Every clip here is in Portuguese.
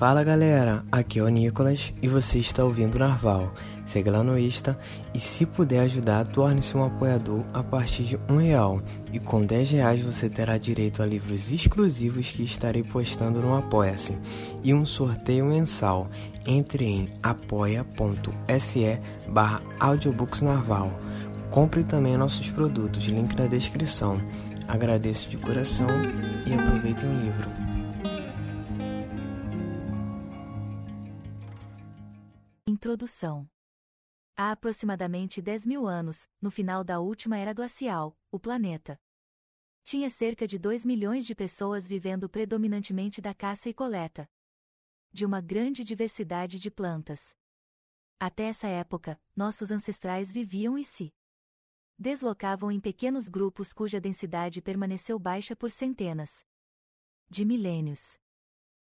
Fala galera, aqui é o Nicolas e você está ouvindo Narval. Segue lá no Insta e se puder ajudar, torne-se um apoiador a partir de um real. E com 10 reais você terá direito a livros exclusivos que estarei postando no Apoia-se e um sorteio mensal. Entre em apoia.se barra audiobooksnarval. Compre também nossos produtos, link na descrição. Agradeço de coração e aproveitem o livro. Introdução Há aproximadamente 10 mil anos, no final da última era glacial, o planeta tinha cerca de 2 milhões de pessoas vivendo predominantemente da caça e coleta de uma grande diversidade de plantas. Até essa época, nossos ancestrais viviam e se deslocavam em pequenos grupos cuja densidade permaneceu baixa por centenas de milênios.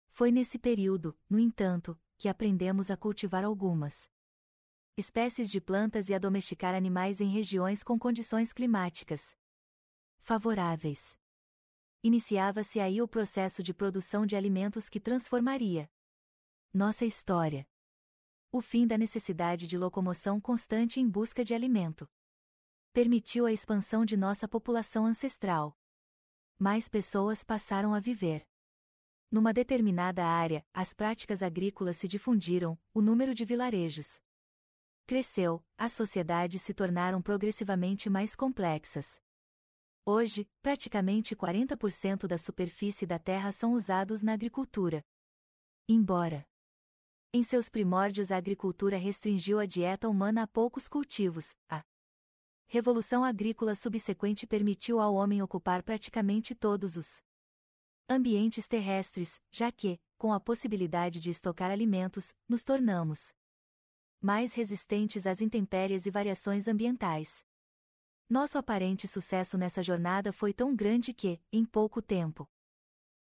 Foi nesse período, no entanto, que aprendemos a cultivar algumas espécies de plantas e a domesticar animais em regiões com condições climáticas favoráveis. Iniciava-se aí o processo de produção de alimentos que transformaria nossa história. O fim da necessidade de locomoção constante em busca de alimento permitiu a expansão de nossa população ancestral. Mais pessoas passaram a viver. Numa determinada área, as práticas agrícolas se difundiram, o número de vilarejos cresceu, as sociedades se tornaram progressivamente mais complexas. Hoje, praticamente 40% da superfície da terra são usados na agricultura. Embora em seus primórdios a agricultura restringiu a dieta humana a poucos cultivos, a Revolução agrícola subsequente permitiu ao homem ocupar praticamente todos os ambientes terrestres, já que, com a possibilidade de estocar alimentos, nos tornamos mais resistentes às intempéries e variações ambientais. Nosso aparente sucesso nessa jornada foi tão grande que, em pouco tempo,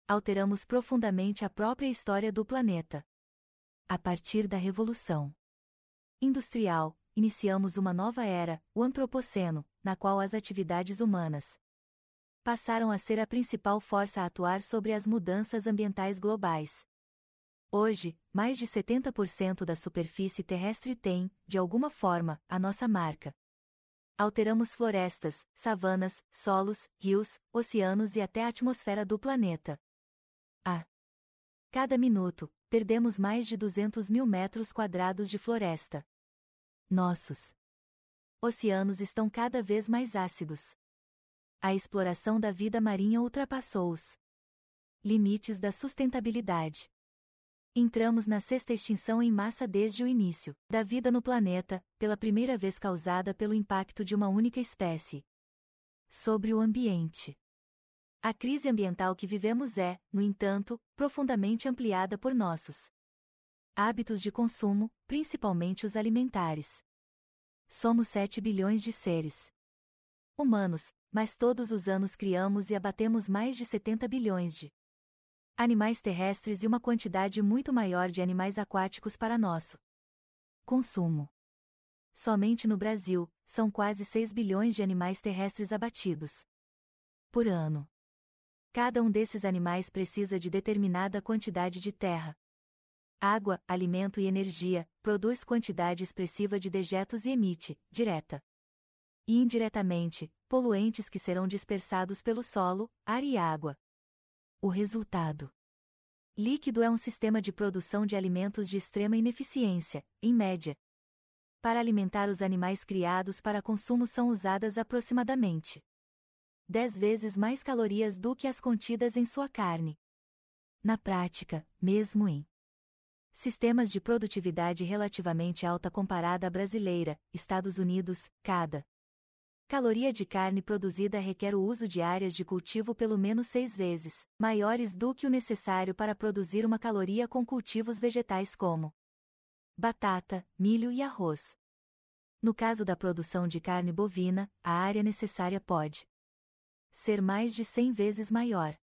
alteramos profundamente a própria história do planeta. A partir da Revolução Industrial, iniciamos uma nova era, o Antropoceno, na qual as atividades humanas passaram a ser a principal força a atuar sobre as mudanças ambientais globais. Hoje, mais de 70% da superfície terrestre tem, de alguma forma, a nossa marca. Alteramos florestas, savanas, solos, rios, oceanos e até a atmosfera do planeta. A cada minuto, perdemos mais de 200 mil metros quadrados de floresta. Nossos oceanos estão cada vez mais ácidos. A exploração da vida marinha ultrapassou os limites da sustentabilidade. Entramos na sexta extinção em massa desde o início da vida no planeta, pela primeira vez causada pelo impacto de uma única espécie. Sobre o ambiente. A crise ambiental que vivemos é, no entanto, profundamente ampliada por nossos hábitos de consumo, principalmente os alimentares. Somos 7 bilhões de seres humanos, mas todos os anos criamos e abatemos mais de 70 bilhões de animais terrestres e uma quantidade muito maior de animais aquáticos para nosso consumo. Somente no Brasil, são quase 6 bilhões de animais terrestres abatidos por ano. Cada um desses animais precisa de determinada quantidade de terra, água, alimento e energia, produz quantidade expressiva de dejetos e emite, direta e indiretamente, poluentes que serão dispersados pelo solo, ar e água. O resultado líquido é um sistema de produção de alimentos de extrema ineficiência, em média. Para alimentar os animais criados para consumo são usadas aproximadamente 10 vezes mais calorias do que as contidas em sua carne. Na prática, mesmo em Sistemas de produtividade relativamente alta comparada à brasileira, Estados Unidos, cada caloria de carne produzida requer o uso de áreas de cultivo pelo menos seis vezes maiores do que o necessário para produzir uma caloria com cultivos vegetais como batata, milho e arroz. No caso da produção de carne bovina, a área necessária pode ser mais de 100 vezes maior.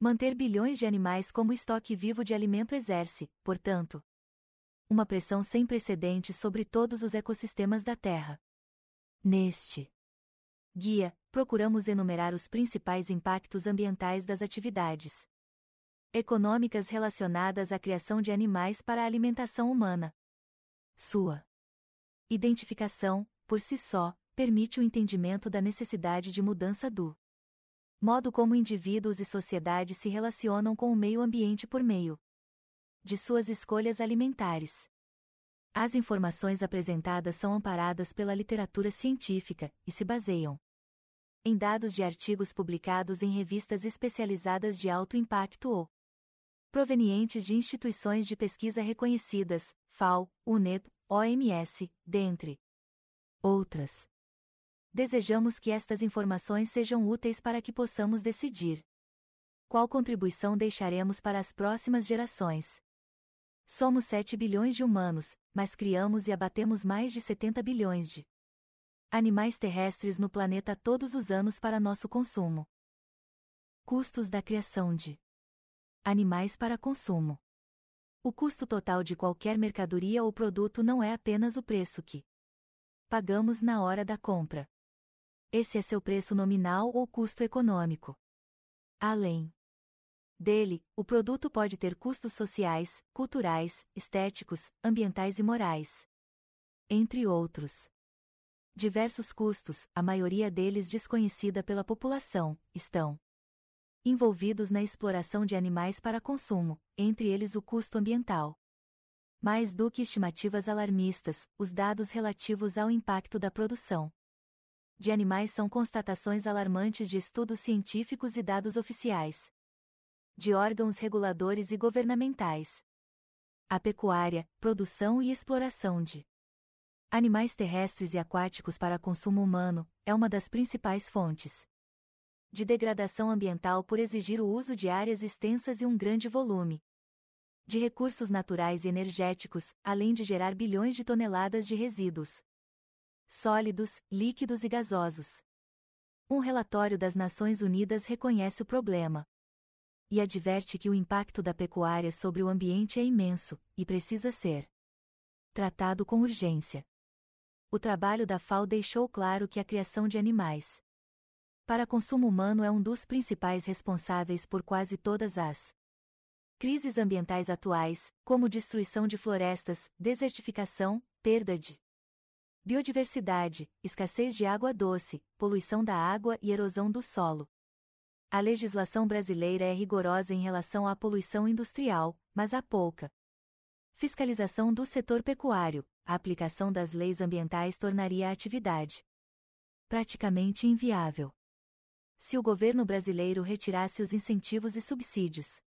Manter bilhões de animais como estoque vivo de alimento exerce, portanto, uma pressão sem precedentes sobre todos os ecossistemas da Terra. Neste guia, procuramos enumerar os principais impactos ambientais das atividades Econômicas relacionadas à criação de animais para a alimentação humana. Sua identificação, por si só, permite o entendimento da necessidade de mudança do modo como indivíduos e sociedade se relacionam com o meio ambiente por meio de suas escolhas alimentares. As informações apresentadas são amparadas pela literatura científica e se baseiam em dados de artigos publicados em revistas especializadas de alto impacto ou provenientes de instituições de pesquisa reconhecidas, FAO, UNEP, OMS, dentre outras. Desejamos que estas informações sejam úteis para que possamos decidir qual contribuição deixaremos para as próximas gerações. Somos 7 bilhões de humanos, mas criamos e abatemos mais de 70 bilhões de animais terrestres no planeta todos os anos para nosso consumo. Custos da criação de animais para consumo. O custo total de qualquer mercadoria ou produto não é apenas o preço que pagamos na hora da compra. Esse é seu preço nominal ou custo econômico. Além dele, o produto pode ter custos sociais, culturais, estéticos, ambientais e morais. Entre outros. Diversos custos, a maioria deles desconhecida pela população, estão envolvidos na exploração de animais para consumo, entre eles o custo ambiental. Mais do que estimativas alarmistas, os dados relativos ao impacto da produção de animais são constatações alarmantes de estudos científicos e dados oficiais de órgãos reguladores e governamentais. A pecuária, produção e exploração de animais terrestres e aquáticos para consumo humano é uma das principais fontes de degradação ambiental por exigir o uso de áreas extensas e um grande volume de recursos naturais e energéticos, além de gerar bilhões de toneladas de resíduos sólidos, líquidos e gasosos. Um relatório das Nações Unidas reconhece o problema e adverte que o impacto da pecuária sobre o ambiente é imenso e precisa ser tratado com urgência. O trabalho da FAO deixou claro que a criação de animais para consumo humano é um dos principais responsáveis por quase todas as crises ambientais atuais, como destruição de florestas, desertificação, perda de biodiversidade, escassez de água doce, poluição da água e erosão do solo. A legislação brasileira é rigorosa em relação à poluição industrial, mas há pouca fiscalização do setor pecuário. A aplicação das leis ambientais tornaria a atividade praticamente inviável. Se o governo brasileiro retirasse os incentivos e subsídios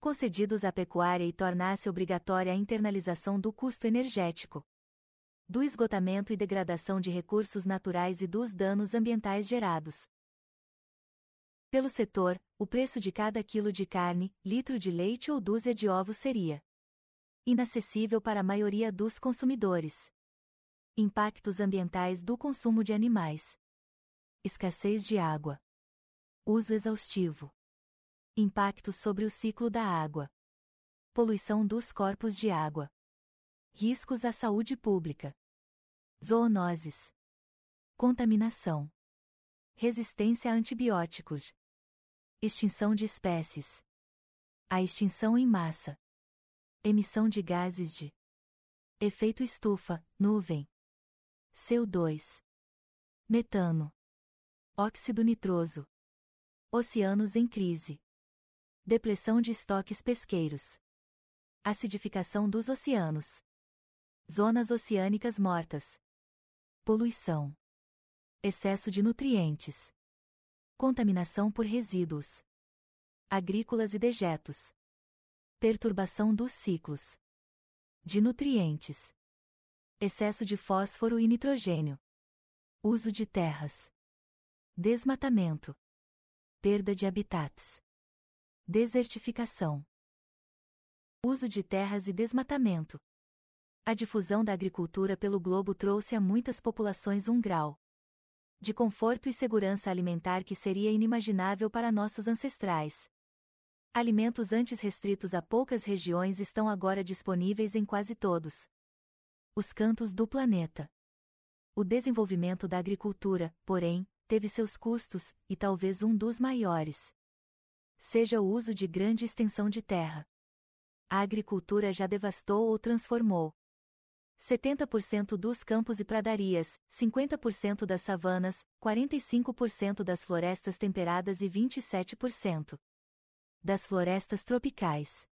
concedidos à pecuária e tornasse obrigatória a internalização do custo energético, do esgotamento e degradação de recursos naturais e dos danos ambientais gerados, pelo setor, o preço de cada quilo de carne, litro de leite ou dúzia de ovos seria inacessível para a maioria dos consumidores. Impactos ambientais do consumo de animais: escassez de água, uso exaustivo, impactos sobre o ciclo da água, poluição dos corpos de água, riscos à saúde pública, zoonoses, contaminação, resistência a antibióticos. Extinção de espécies. A extinção em massa. Emissão de gases de efeito estufa, nuvem. CO2. Metano. Óxido nitroso. Oceanos em crise. Depressão de estoques pesqueiros. Acidificação dos oceanos. Zonas oceânicas mortas. Poluição. Excesso de nutrientes. Contaminação por resíduos agrícolas e dejetos. Perturbação dos ciclos de nutrientes. Excesso de fósforo e nitrogênio. Uso de terras. Desmatamento. Perda de habitats. Desertificação. Uso de terras e desmatamento. A difusão da agricultura pelo globo trouxe a muitas populações um grau de conforto e segurança alimentar que seria inimaginável para nossos ancestrais. Alimentos antes restritos a poucas regiões estão agora disponíveis em quase todos os cantos do planeta. O desenvolvimento da agricultura, porém, teve seus custos, e talvez um dos maiores. seja o uso de grande extensão de terra. A agricultura já devastou ou transformou 70% dos campos e pradarias, 50% das savanas, 45% das florestas temperadas e 27% das florestas tropicais.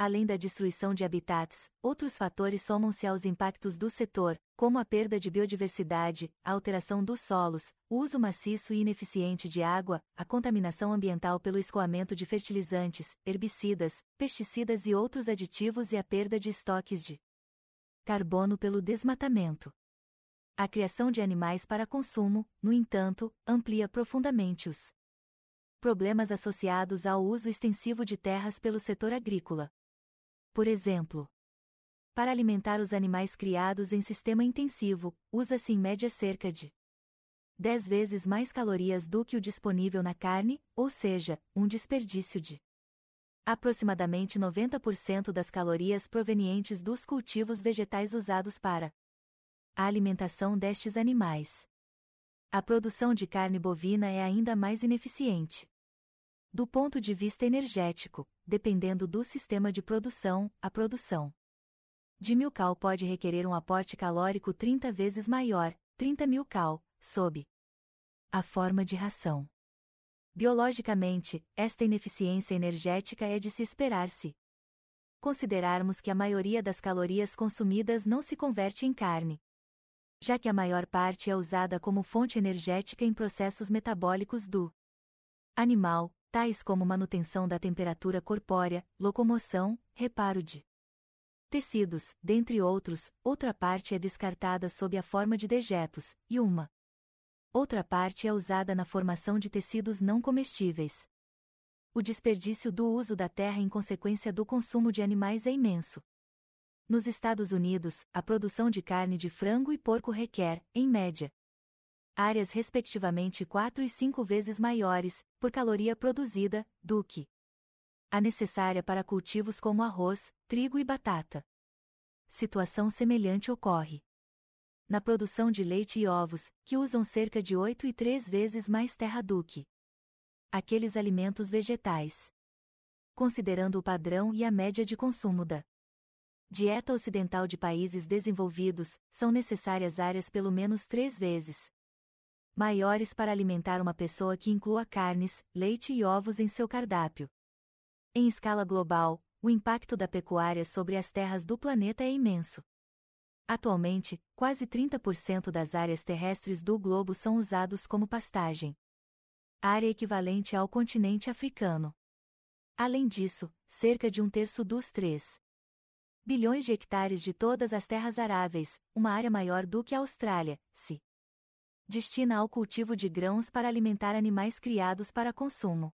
Além da destruição de habitats, outros fatores somam-se aos impactos do setor, como a perda de biodiversidade, a alteração dos solos, o uso maciço e ineficiente de água, a contaminação ambiental pelo escoamento de fertilizantes, herbicidas, pesticidas e outros aditivos e a perda de estoques de carbono pelo desmatamento. A criação de animais para consumo, no entanto, amplia profundamente os problemas associados ao uso extensivo de terras pelo setor agrícola. Por exemplo, para alimentar os animais criados em sistema intensivo, usa-se em média cerca de 10 vezes mais calorias do que o disponível na carne, ou seja, um desperdício de aproximadamente 90% das calorias provenientes dos cultivos vegetais usados para a alimentação destes animais. A produção de carne bovina é ainda mais ineficiente. Do ponto de vista energético, dependendo do sistema de produção, a produção de mil cal pode requerer um aporte calórico 30 vezes maior, 30 mil cal, sob a forma de ração. Biologicamente, esta ineficiência energética é de se esperar-se. Considerarmos que a maioria das calorias consumidas não se converte em carne. Já que a maior parte é usada como fonte energética em processos metabólicos do animal, tais como manutenção da temperatura corpórea, locomoção, reparo de tecidos, dentre outros, outra parte é descartada sob a forma de dejetos, e uma outra parte é usada na formação de tecidos não comestíveis. O desperdício do uso da terra em consequência do consumo de animais é imenso. Nos Estados Unidos, a produção de carne de frango e porco requer, em média, áreas respectivamente 4 e 5 vezes maiores, por caloria produzida, do que a necessária para cultivos como arroz, trigo e batata. Situação semelhante ocorre na produção de leite e ovos, que usam cerca de 8 e 3 vezes mais terra do que aqueles alimentos vegetais. Considerando o padrão e a média de consumo da dieta ocidental de países desenvolvidos, são necessárias áreas pelo menos três vezes maiores para alimentar uma pessoa que inclua carnes, leite e ovos em seu cardápio. Em escala global, o impacto da pecuária sobre as terras do planeta é imenso. Atualmente, quase 30% das áreas terrestres do globo são usados como pastagem. Área equivalente ao continente africano. Além disso, cerca de um terço dos 3 bilhões de hectares de todas as terras aráveis, uma área maior do que a Austrália, se destina ao cultivo de grãos para alimentar animais criados para consumo.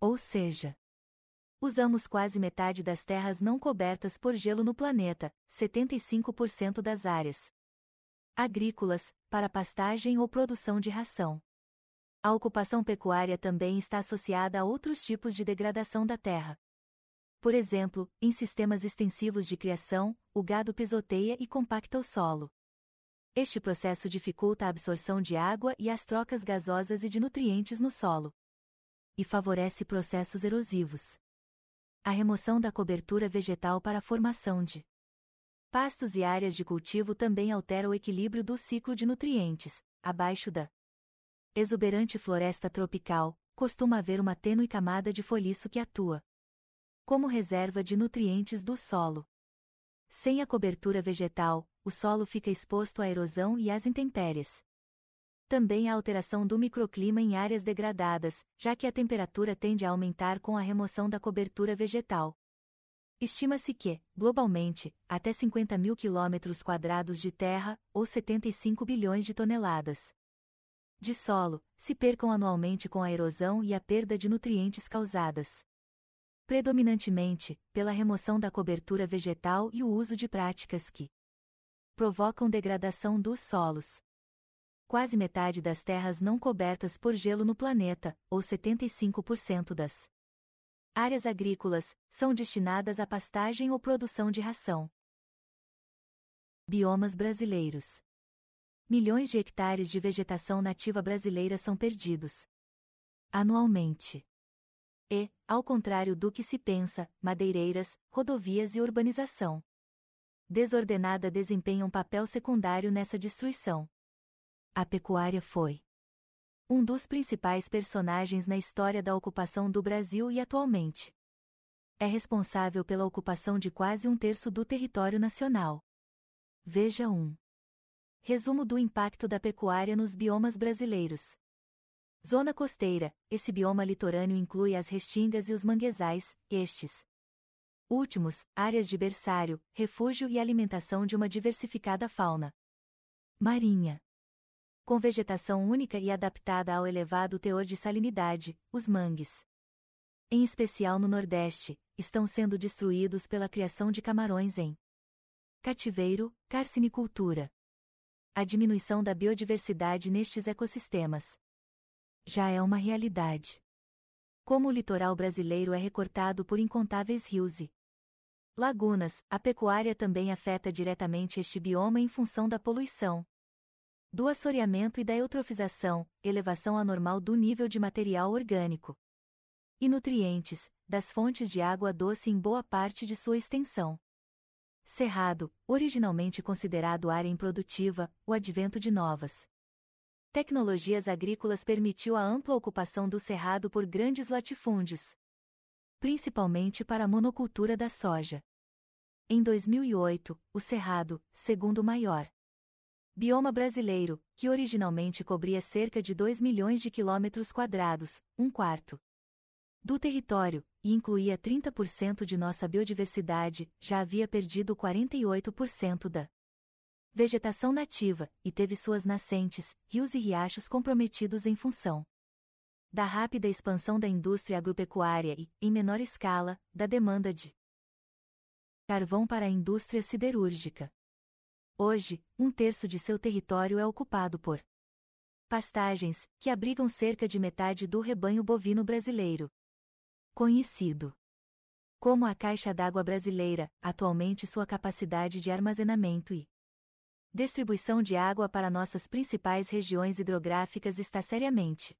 Ou seja, usamos quase metade das terras não cobertas por gelo no planeta, 75% das áreas agrícolas, para pastagem ou produção de ração. A ocupação pecuária também está associada a outros tipos de degradação da terra. Por exemplo, em sistemas extensivos de criação, o gado pisoteia e compacta o solo. Este processo dificulta a absorção de água e as trocas gasosas e de nutrientes no solo. E favorece processos erosivos. A remoção da cobertura vegetal para a formação de pastos e áreas de cultivo também altera o equilíbrio do ciclo de nutrientes. Abaixo da exuberante floresta tropical, costuma haver uma tênue camada de folhiço que atua como reserva de nutrientes do solo. Sem a cobertura vegetal, o solo fica exposto à erosão e às intempéries. Também a alteração do microclima em áreas degradadas, já que a temperatura tende a aumentar com a remoção da cobertura vegetal. Estima-se que, globalmente, até 50 mil quilômetros quadrados de terra, ou 75 bilhões de toneladas de solo, se percam anualmente com a erosão e a perda de nutrientes causadas predominantemente, pela remoção da cobertura vegetal e o uso de práticas que provocam degradação dos solos. Quase metade das terras não cobertas por gelo no planeta, ou 75% das áreas agrícolas, são destinadas à pastagem ou produção de ração. Biomas brasileiros. Milhões de hectares de vegetação nativa brasileira são perdidos anualmente. E, ao contrário do que se pensa, madeireiras, rodovias e urbanização desordenada desempenha um papel secundário nessa destruição. A pecuária foi um dos principais personagens na história da ocupação do Brasil e atualmente. É responsável pela ocupação de quase um terço do território nacional. Veja 1. Resumo do impacto da pecuária nos biomas brasileiros. Zona costeira: esse bioma litorâneo inclui as restingas e os manguezais, estes, últimos, áreas de berçário, refúgio e alimentação de uma diversificada fauna. Marinha. Com vegetação única e adaptada ao elevado teor de salinidade, os mangues, em especial no Nordeste, estão sendo destruídos pela criação de camarões em cativeiro, carcinicultura. A diminuição da biodiversidade nestes ecossistemas já é uma realidade. Como o litoral brasileiro é recortado por incontáveis rios e Lagunas, a pecuária também afeta diretamente este bioma em função da poluição, do assoreamento e da eutrofização, elevação anormal do nível de material orgânico e nutrientes, das fontes de água doce em boa parte de sua extensão. Cerrado, originalmente considerado área improdutiva, o advento de novas tecnologias agrícolas permitiu a ampla ocupação do cerrado por grandes latifúndios, principalmente para a monocultura da soja. Em 2008, o Cerrado, segundo maior bioma brasileiro, que originalmente cobria cerca de 2 milhões de quilômetros quadrados, um quarto do território, e incluía 30% de nossa biodiversidade, já havia perdido 48% da vegetação nativa, e teve suas nascentes, rios e riachos comprometidos em função da rápida expansão da indústria agropecuária e, em menor escala, da demanda de carvão para a indústria siderúrgica. Hoje, um terço de seu território é ocupado por pastagens, que abrigam cerca de metade do rebanho bovino brasileiro. Conhecido como a Caixa d'Água Brasileira, atualmente sua capacidade de armazenamento e distribuição de água para nossas principais regiões hidrográficas está seriamente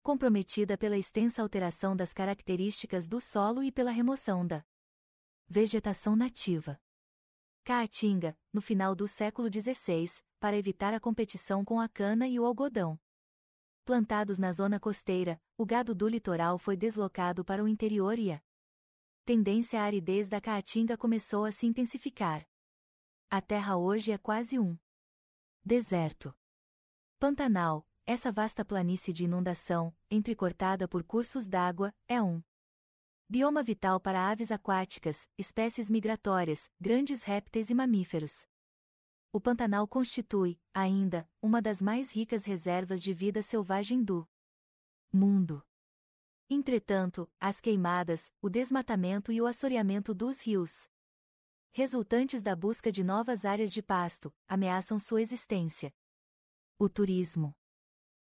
comprometida pela extensa alteração das características do solo e pela remoção da vegetação nativa. Caatinga, no final do século XVI, para evitar a competição com a cana e o algodão. Plantados na zona costeira, o gado do litoral foi deslocado para o interior e a tendência à aridez da Caatinga começou a se intensificar. A terra hoje é quase um deserto. Pantanal, essa vasta planície de inundação, entrecortada por cursos d'água, é um bioma vital para aves aquáticas, espécies migratórias, grandes répteis e mamíferos. O Pantanal constitui, ainda, uma das mais ricas reservas de vida selvagem do mundo. Entretanto, as queimadas, o desmatamento e o assoreamento dos rios, resultantes da busca de novas áreas de pasto, ameaçam sua existência. O turismo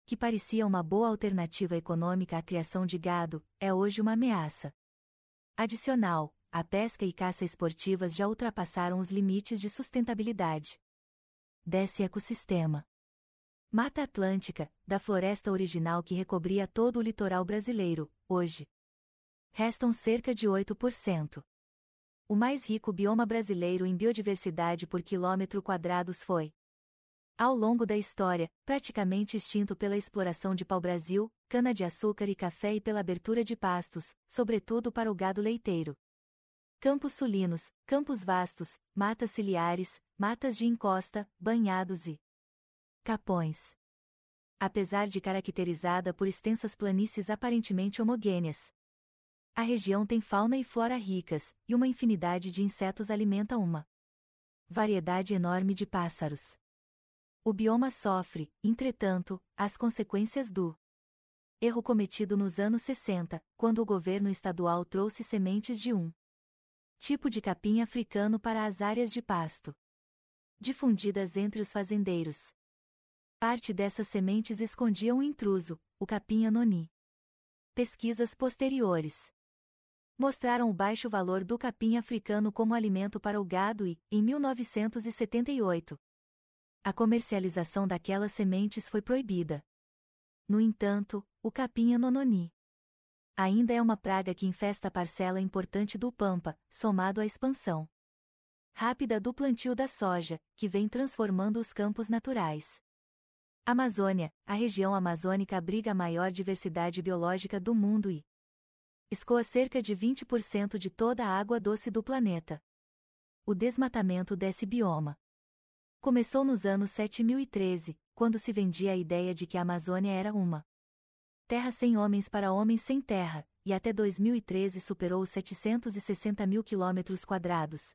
que parecia uma boa alternativa econômica à criação de gado, é hoje uma ameaça. Adicional, a pesca e caça esportivas já ultrapassaram os limites de sustentabilidade. Desce ecossistema. Mata Atlântica, da floresta original que recobria todo o litoral brasileiro, hoje. Restam cerca de 8%. O mais rico bioma brasileiro em biodiversidade por quilômetro quadrados foi, ao longo da história, praticamente extinto pela exploração de pau-brasil, cana-de-açúcar e café e pela abertura de pastos, sobretudo para o gado leiteiro. Campos sulinos, campos vastos, matas ciliares, matas de encosta, banhados e capões. Apesar de caracterizada por extensas planícies aparentemente homogêneas, a região tem fauna e flora ricas, e uma infinidade de insetos alimenta uma variedade enorme de pássaros. O bioma sofre, entretanto, as consequências do erro cometido nos anos 60, quando o governo estadual trouxe sementes de um tipo de capim africano para as áreas de pasto, difundidas entre os fazendeiros. Parte dessas sementes escondia um intruso, o capim anoni. Pesquisas posteriores mostraram o baixo valor do capim africano como alimento para o gado e, em 1978, a comercialização daquelas sementes foi proibida. No entanto, o capim anononi Ainda é uma praga que infesta parcela importante do Pampa, somado à expansão rápida do plantio da soja, que vem transformando os campos naturais. Amazônia, a região amazônica abriga a maior diversidade biológica do mundo e escoa cerca de 20% de toda a água doce do planeta. O desmatamento desse bioma começou nos anos 7013, quando se vendia a ideia de que a Amazônia era uma terra sem homens para homens sem terra, e até 2013 superou os 760 mil quilômetros quadrados,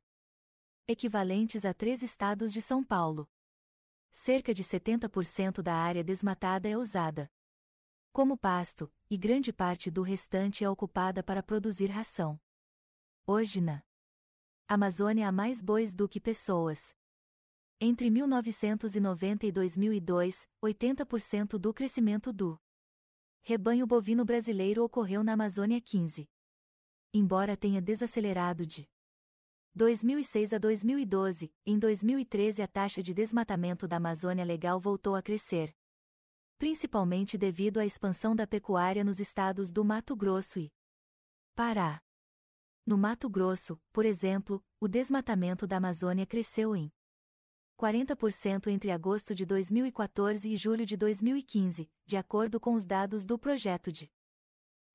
equivalentes a três estados de São Paulo. Cerca de 70% da área desmatada é usada como pasto, e grande parte do restante é ocupada para produzir ração. Hoje na Amazônia há mais bois do que pessoas. Entre 1990 e 2002, 80% do crescimento do rebanho bovino brasileiro ocorreu na Amazônia 15. Embora tenha desacelerado de 2006 a 2012, em 2013 a taxa de desmatamento da Amazônia Legal voltou a crescer. Principalmente devido à expansão da pecuária nos estados do Mato Grosso e Pará. No Mato Grosso, por exemplo, o desmatamento da Amazônia cresceu em 40% entre agosto de 2014 e julho de 2015, de acordo com os dados do projeto de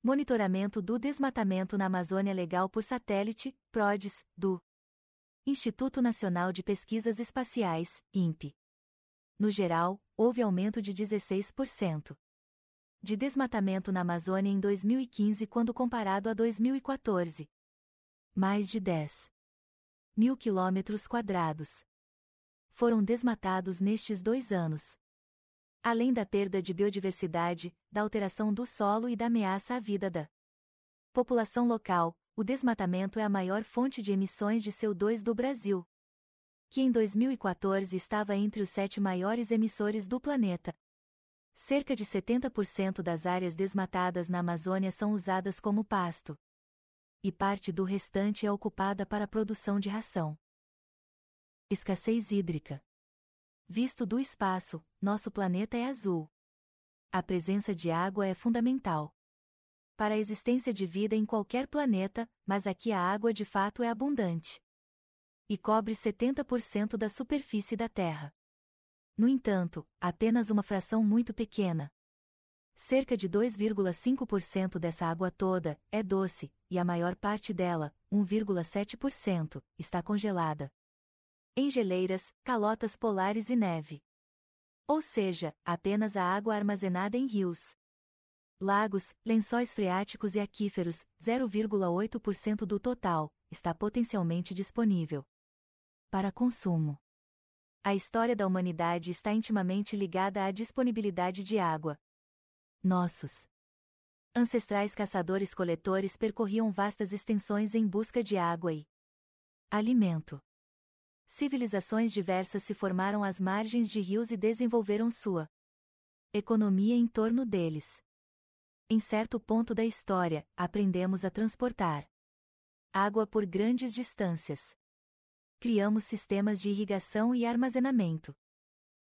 Monitoramento do Desmatamento na Amazônia Legal por Satélite, PRODES, do Instituto Nacional de Pesquisas Espaciais, INPE. No geral, houve aumento de 16% de desmatamento na Amazônia em 2015 quando comparado a 2014. Mais de 10 mil quilômetros quadrados foram desmatados nestes dois anos. Além da perda de biodiversidade, da alteração do solo e da ameaça à vida da população local, o desmatamento é a maior fonte de emissões de CO2 do Brasil, que em 2014 estava entre os sete maiores emissores do planeta. Cerca de 70% das áreas desmatadas na Amazônia são usadas como pasto. E parte do restante é ocupada para a produção de ração. Escassez hídrica. Visto do espaço, nosso planeta é azul. A presença de água é fundamental para a existência de vida em qualquer planeta, mas aqui a água de fato é abundante e cobre 70% da superfície da Terra. No entanto, apenas uma fração muito pequena, cerca de 2,5% dessa água toda, é doce, e a maior parte dela, 1,7%, está congelada em geleiras, calotas polares e neve. Ou seja, apenas a água armazenada em rios, lagos, lençóis freáticos e aquíferos, 0,8% do total, está potencialmente disponível para consumo. A história da humanidade está intimamente ligada à disponibilidade de água. Nossos ancestrais caçadores-coletores percorriam vastas extensões em busca de água e alimento. Civilizações diversas se formaram às margens de rios e desenvolveram sua economia em torno deles. Em certo ponto da história, aprendemos a transportar água por grandes distâncias. Criamos sistemas de irrigação e armazenamento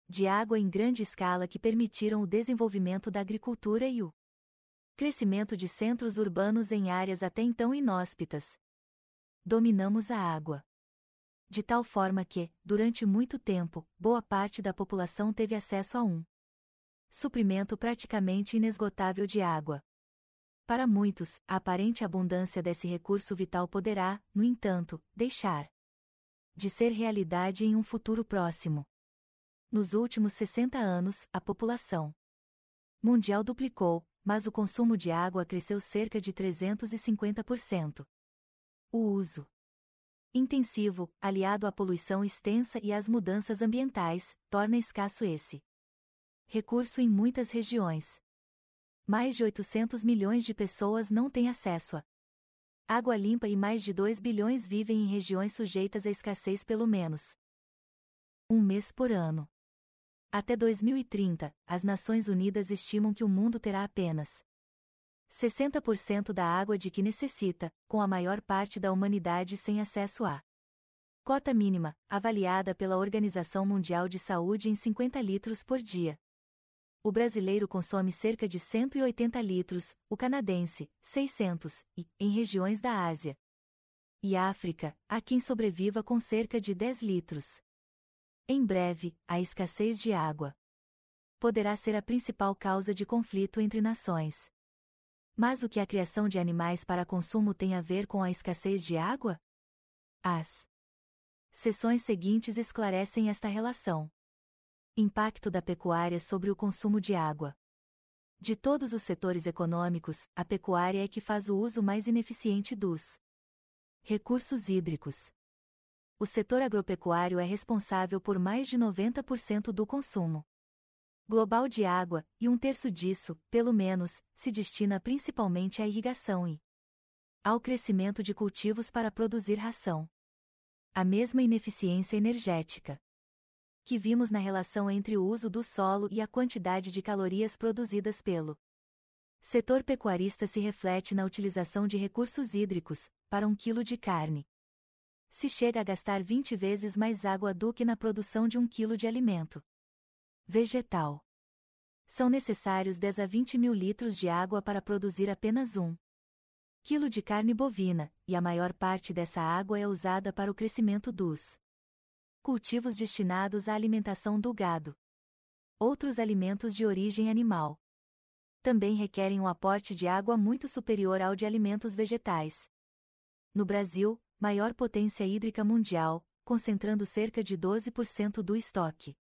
de água em grande escala que permitiram o desenvolvimento da agricultura e o crescimento de centros urbanos em áreas até então inóspitas. Dominamos a água de tal forma que, durante muito tempo, boa parte da população teve acesso a um suprimento praticamente inesgotável de água. Para muitos, a aparente abundância desse recurso vital poderá, no entanto, deixar de ser realidade em um futuro próximo. Nos últimos 60 anos, a população mundial duplicou, mas o consumo de água cresceu cerca de 350%. O uso intensivo, aliado à poluição extensa e às mudanças ambientais, torna escasso esse recurso em muitas regiões. Mais de 800 milhões de pessoas não têm acesso a água limpa e mais de 2 bilhões vivem em regiões sujeitas à escassez pelo menos um mês por ano. Até 2030, as Nações Unidas estimam que o mundo terá apenas 60% da água de que necessita, com a maior parte da humanidade sem acesso à cota mínima, avaliada pela Organização Mundial de Saúde em 50 litros por dia. O brasileiro consome cerca de 180 litros, o canadense, 600, e, em regiões da Ásia e África, há quem sobreviva com cerca de 10 litros. Em breve, a escassez de água poderá ser a principal causa de conflito entre nações. Mas o que a criação de animais para consumo tem a ver com a escassez de água? As sessões seguintes esclarecem esta relação. Impacto da pecuária sobre o consumo de água. De todos os setores econômicos, a pecuária é que faz o uso mais ineficiente dos recursos hídricos. O setor agropecuário é responsável por mais de 90% do consumo global de água, e um terço disso, pelo menos, se destina principalmente à irrigação e ao crescimento de cultivos para produzir ração. A mesma ineficiência energética que vimos na relação entre o uso do solo e a quantidade de calorias produzidas pelo setor pecuarista se reflete na utilização de recursos hídricos, para um quilo de carne. Se chega a gastar 20 vezes mais água do que na produção de um quilo de alimento vegetal. São necessários 10 a 20 mil litros de água para produzir apenas um quilo de carne bovina, e a maior parte dessa água é usada para o crescimento dos cultivos destinados à alimentação do gado. Outros alimentos de origem animal também requerem um aporte de água muito superior ao de alimentos vegetais. No Brasil, maior potência hídrica mundial, concentrando cerca de 12% do estoque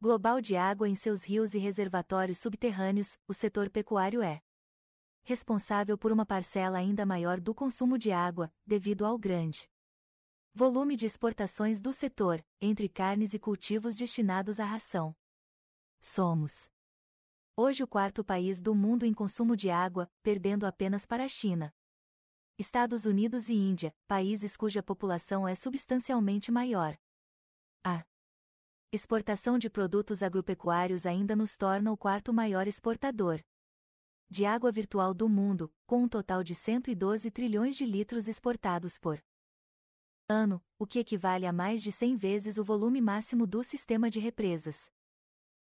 global de água em seus rios e reservatórios subterrâneos, o setor pecuário é responsável por uma parcela ainda maior do consumo de água, devido ao grande volume de exportações do setor, entre carnes e cultivos destinados à ração. Somos hoje o quarto país do mundo em consumo de água, perdendo apenas para a China. Estados Unidos e Índia, países cuja população é substancialmente maior. A exportação de produtos agropecuários ainda nos torna o quarto maior exportador de água virtual do mundo, com um total de 112 trilhões de litros exportados por ano, o que equivale a mais de 100 vezes o volume máximo do sistema de represas.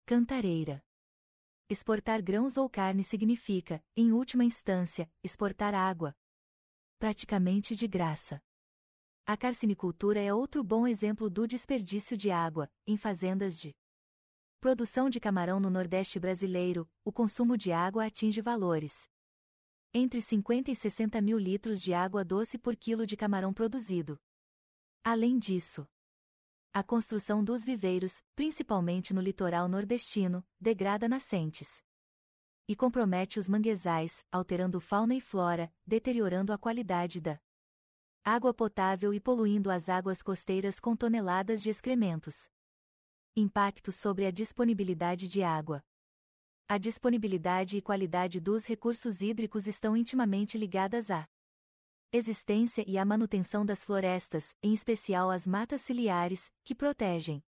Cantareira. Exportar grãos ou carne significa, em última instância, exportar água. Praticamente de graça. A carcinicultura é outro bom exemplo do desperdício de água, em fazendas de produção de camarão no Nordeste brasileiro, o consumo de água atinge valores entre 50 e 60 mil litros de água doce por quilo de camarão produzido. Além disso, a construção dos viveiros, principalmente no litoral nordestino, degrada nascentes e compromete os manguezais, alterando fauna e flora, deteriorando a qualidade da água potável e poluindo as águas costeiras com toneladas de excrementos. Impacto sobre a disponibilidade de água. A disponibilidade e qualidade dos recursos hídricos estão intimamente ligadas à existência e à manutenção das florestas, em especial as matas ciliares, que protegem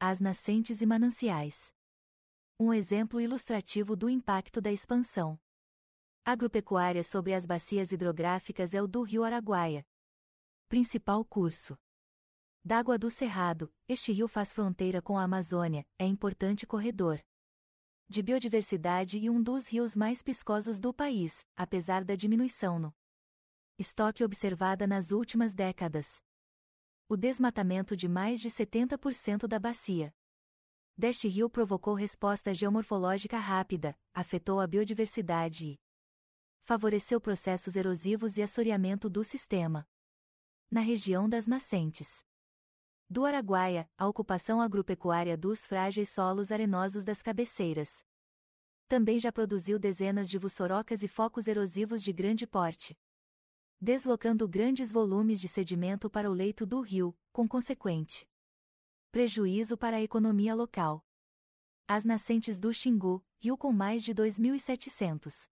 as nascentes e mananciais. Um exemplo ilustrativo do impacto da expansão agropecuária sobre as bacias hidrográficas é o do Rio Araguaia. Principal curso d'água do Cerrado, este rio faz fronteira com a Amazônia, é importante corredor de biodiversidade e um dos rios mais piscosos do país, apesar da diminuição no estoque observada nas últimas décadas. O desmatamento de mais de 70% da bacia deste rio provocou resposta geomorfológica rápida, afetou a biodiversidade e favoreceu processos erosivos e assoreamento do sistema. Na região das nascentes do Araguaia, a ocupação agropecuária dos frágeis solos arenosos das cabeceiras. Também já produziu dezenas de vussorocas e focos erosivos de grande porte. Deslocando grandes volumes de sedimento para o leito do rio, com consequente prejuízo para a economia local. As nascentes do Xingu, rio com mais de 2.700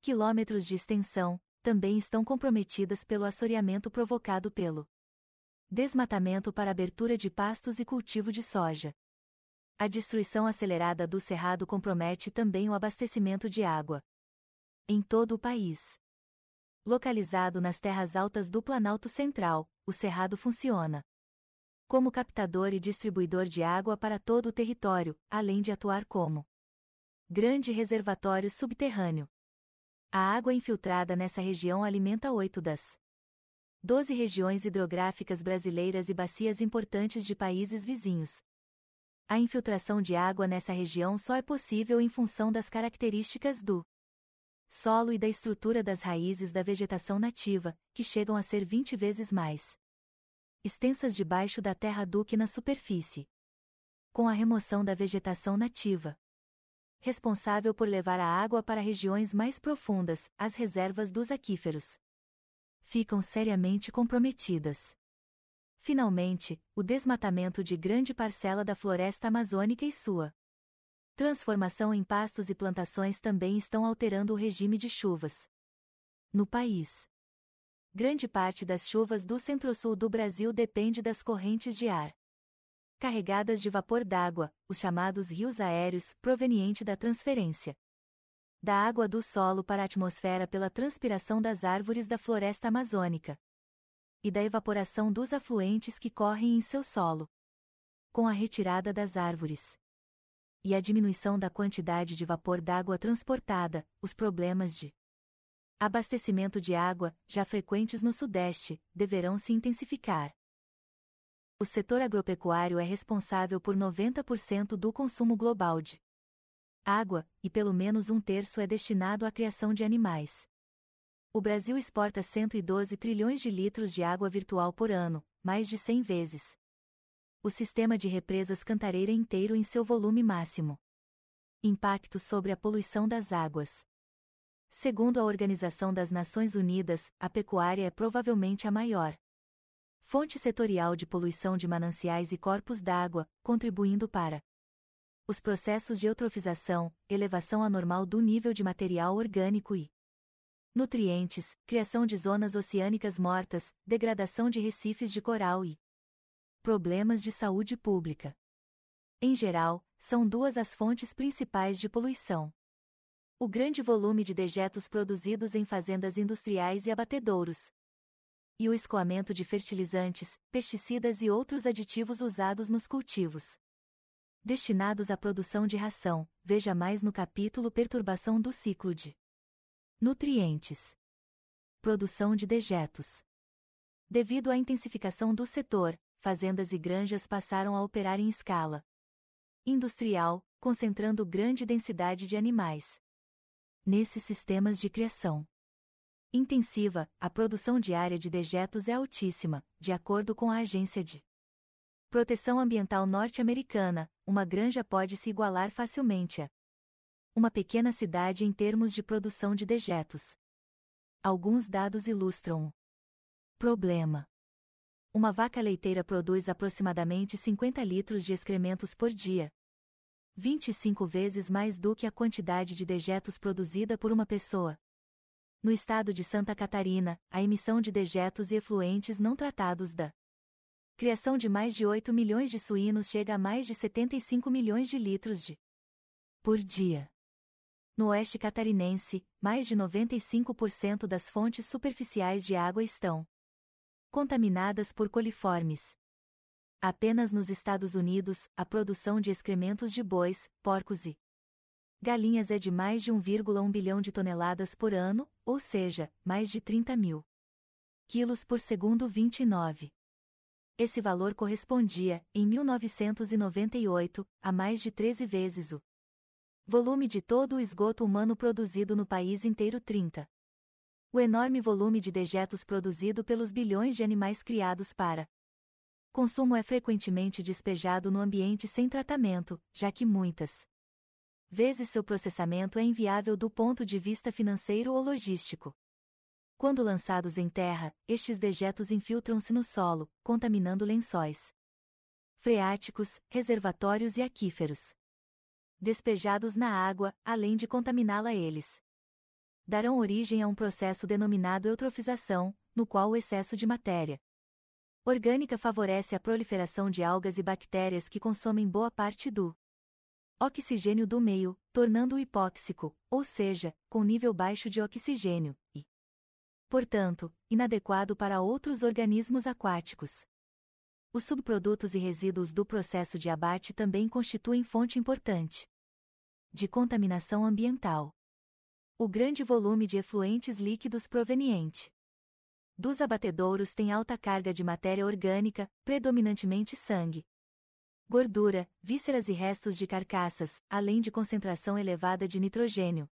quilômetros de extensão, também estão comprometidas pelo assoreamento provocado pelo desmatamento para abertura de pastos e cultivo de soja. A destruição acelerada do cerrado compromete também o abastecimento de água em todo o país. Localizado nas terras altas do Planalto Central, o cerrado funciona como captador e distribuidor de água para todo o território, além de atuar como grande reservatório subterrâneo. A água infiltrada nessa região alimenta oito das 12 regiões hidrográficas brasileiras e bacias importantes de países vizinhos. A infiltração de água nessa região só é possível em função das características do solo e da estrutura das raízes da vegetação nativa, que chegam a ser 20 vezes mais extensas debaixo da terra do que na superfície. Com a remoção da vegetação nativa, responsável por levar a água para regiões mais profundas, as reservas dos aquíferos ficam seriamente comprometidas. Finalmente, o desmatamento de grande parcela da floresta amazônica e sua transformação em pastos e plantações também estão alterando o regime de chuvas no país. Grande parte das chuvas do centro-sul do Brasil depende das correntes de ar carregadas de vapor d'água, os chamados rios aéreos, proveniente da transferência da água do solo para a atmosfera pela transpiração das árvores da floresta amazônica e da evaporação dos afluentes que correm em seu solo. Com a retirada das árvores e a diminuição da quantidade de vapor d'água transportada, os problemas de abastecimento de água, já frequentes no Sudeste, deverão se intensificar. O setor agropecuário é responsável por 90% do consumo global de água, e pelo menos um terço é destinado à criação de animais. O Brasil exporta 112 trilhões de litros de água virtual por ano, mais de 100 vezes. O sistema de represas Cantareira inteiro em seu volume máximo. Impacto sobre a poluição das águas. Segundo a Organização das Nações Unidas, a pecuária é provavelmente a maior fonte setorial de poluição de mananciais e corpos d'água, contribuindo para os processos de eutrofização, elevação anormal do nível de material orgânico e nutrientes, criação de zonas oceânicas mortas, degradação de recifes de coral e problemas de saúde pública. Em geral, são duas as fontes principais de poluição. O grande volume de dejetos produzidos em fazendas industriais e abatedouros, e o escoamento de fertilizantes, pesticidas e outros aditivos usados nos cultivos. Destinados à produção de ração, veja mais no capítulo Perturbação do ciclo de nutrientes. Produção de dejetos. Devido à intensificação do setor, fazendas e granjas passaram a operar em escala industrial, concentrando grande densidade de animais. Nesses sistemas de criação intensiva, a produção diária de dejetos é altíssima, de acordo com a Agência de Proteção Ambiental Norte-Americana, uma granja pode se igualar facilmente a uma pequena cidade em termos de produção de dejetos. Alguns dados ilustram o problema. Uma vaca leiteira produz aproximadamente 50 litros de excrementos por dia. 25 vezes mais do que a quantidade de dejetos produzida por uma pessoa. No estado de Santa Catarina, a emissão de dejetos e efluentes não tratados da criação de mais de 8 milhões de suínos chega a mais de 75 milhões de litros de por dia. No oeste catarinense, mais de 95% das fontes superficiais de água estão contaminadas por coliformes. Apenas nos Estados Unidos, a produção de excrementos de bois, porcos e galinhas é de mais de 1,1 bilhão de toneladas por ano, ou seja, mais de 30 mil quilos por segundo 29. Esse valor correspondia, em 1998, a mais de 13 vezes o volume de todo o esgoto humano produzido no país inteiro 30. O enorme volume de dejetos produzido pelos bilhões de animais criados para consumo é frequentemente despejado no ambiente sem tratamento, já que muitas vezes seu processamento é inviável do ponto de vista financeiro ou logístico. Quando lançados em terra, estes dejetos infiltram-se no solo, contaminando lençóis freáticos, reservatórios e aquíferos. Despejados na água, além de contaminá-la eles. Darão origem a um processo denominado eutrofização, no qual o excesso de matéria orgânica favorece a proliferação de algas e bactérias que consomem boa parte do oxigênio do meio, tornando-o hipóxico, ou seja, com nível baixo de oxigênio, e, portanto, inadequado para outros organismos aquáticos. Os subprodutos e resíduos do processo de abate também constituem fonte importante de contaminação ambiental. O grande volume de efluentes líquidos proveniente dos abatedouros tem alta carga de matéria orgânica, predominantemente sangue, gordura, vísceras e restos de carcaças, além de concentração elevada de nitrogênio,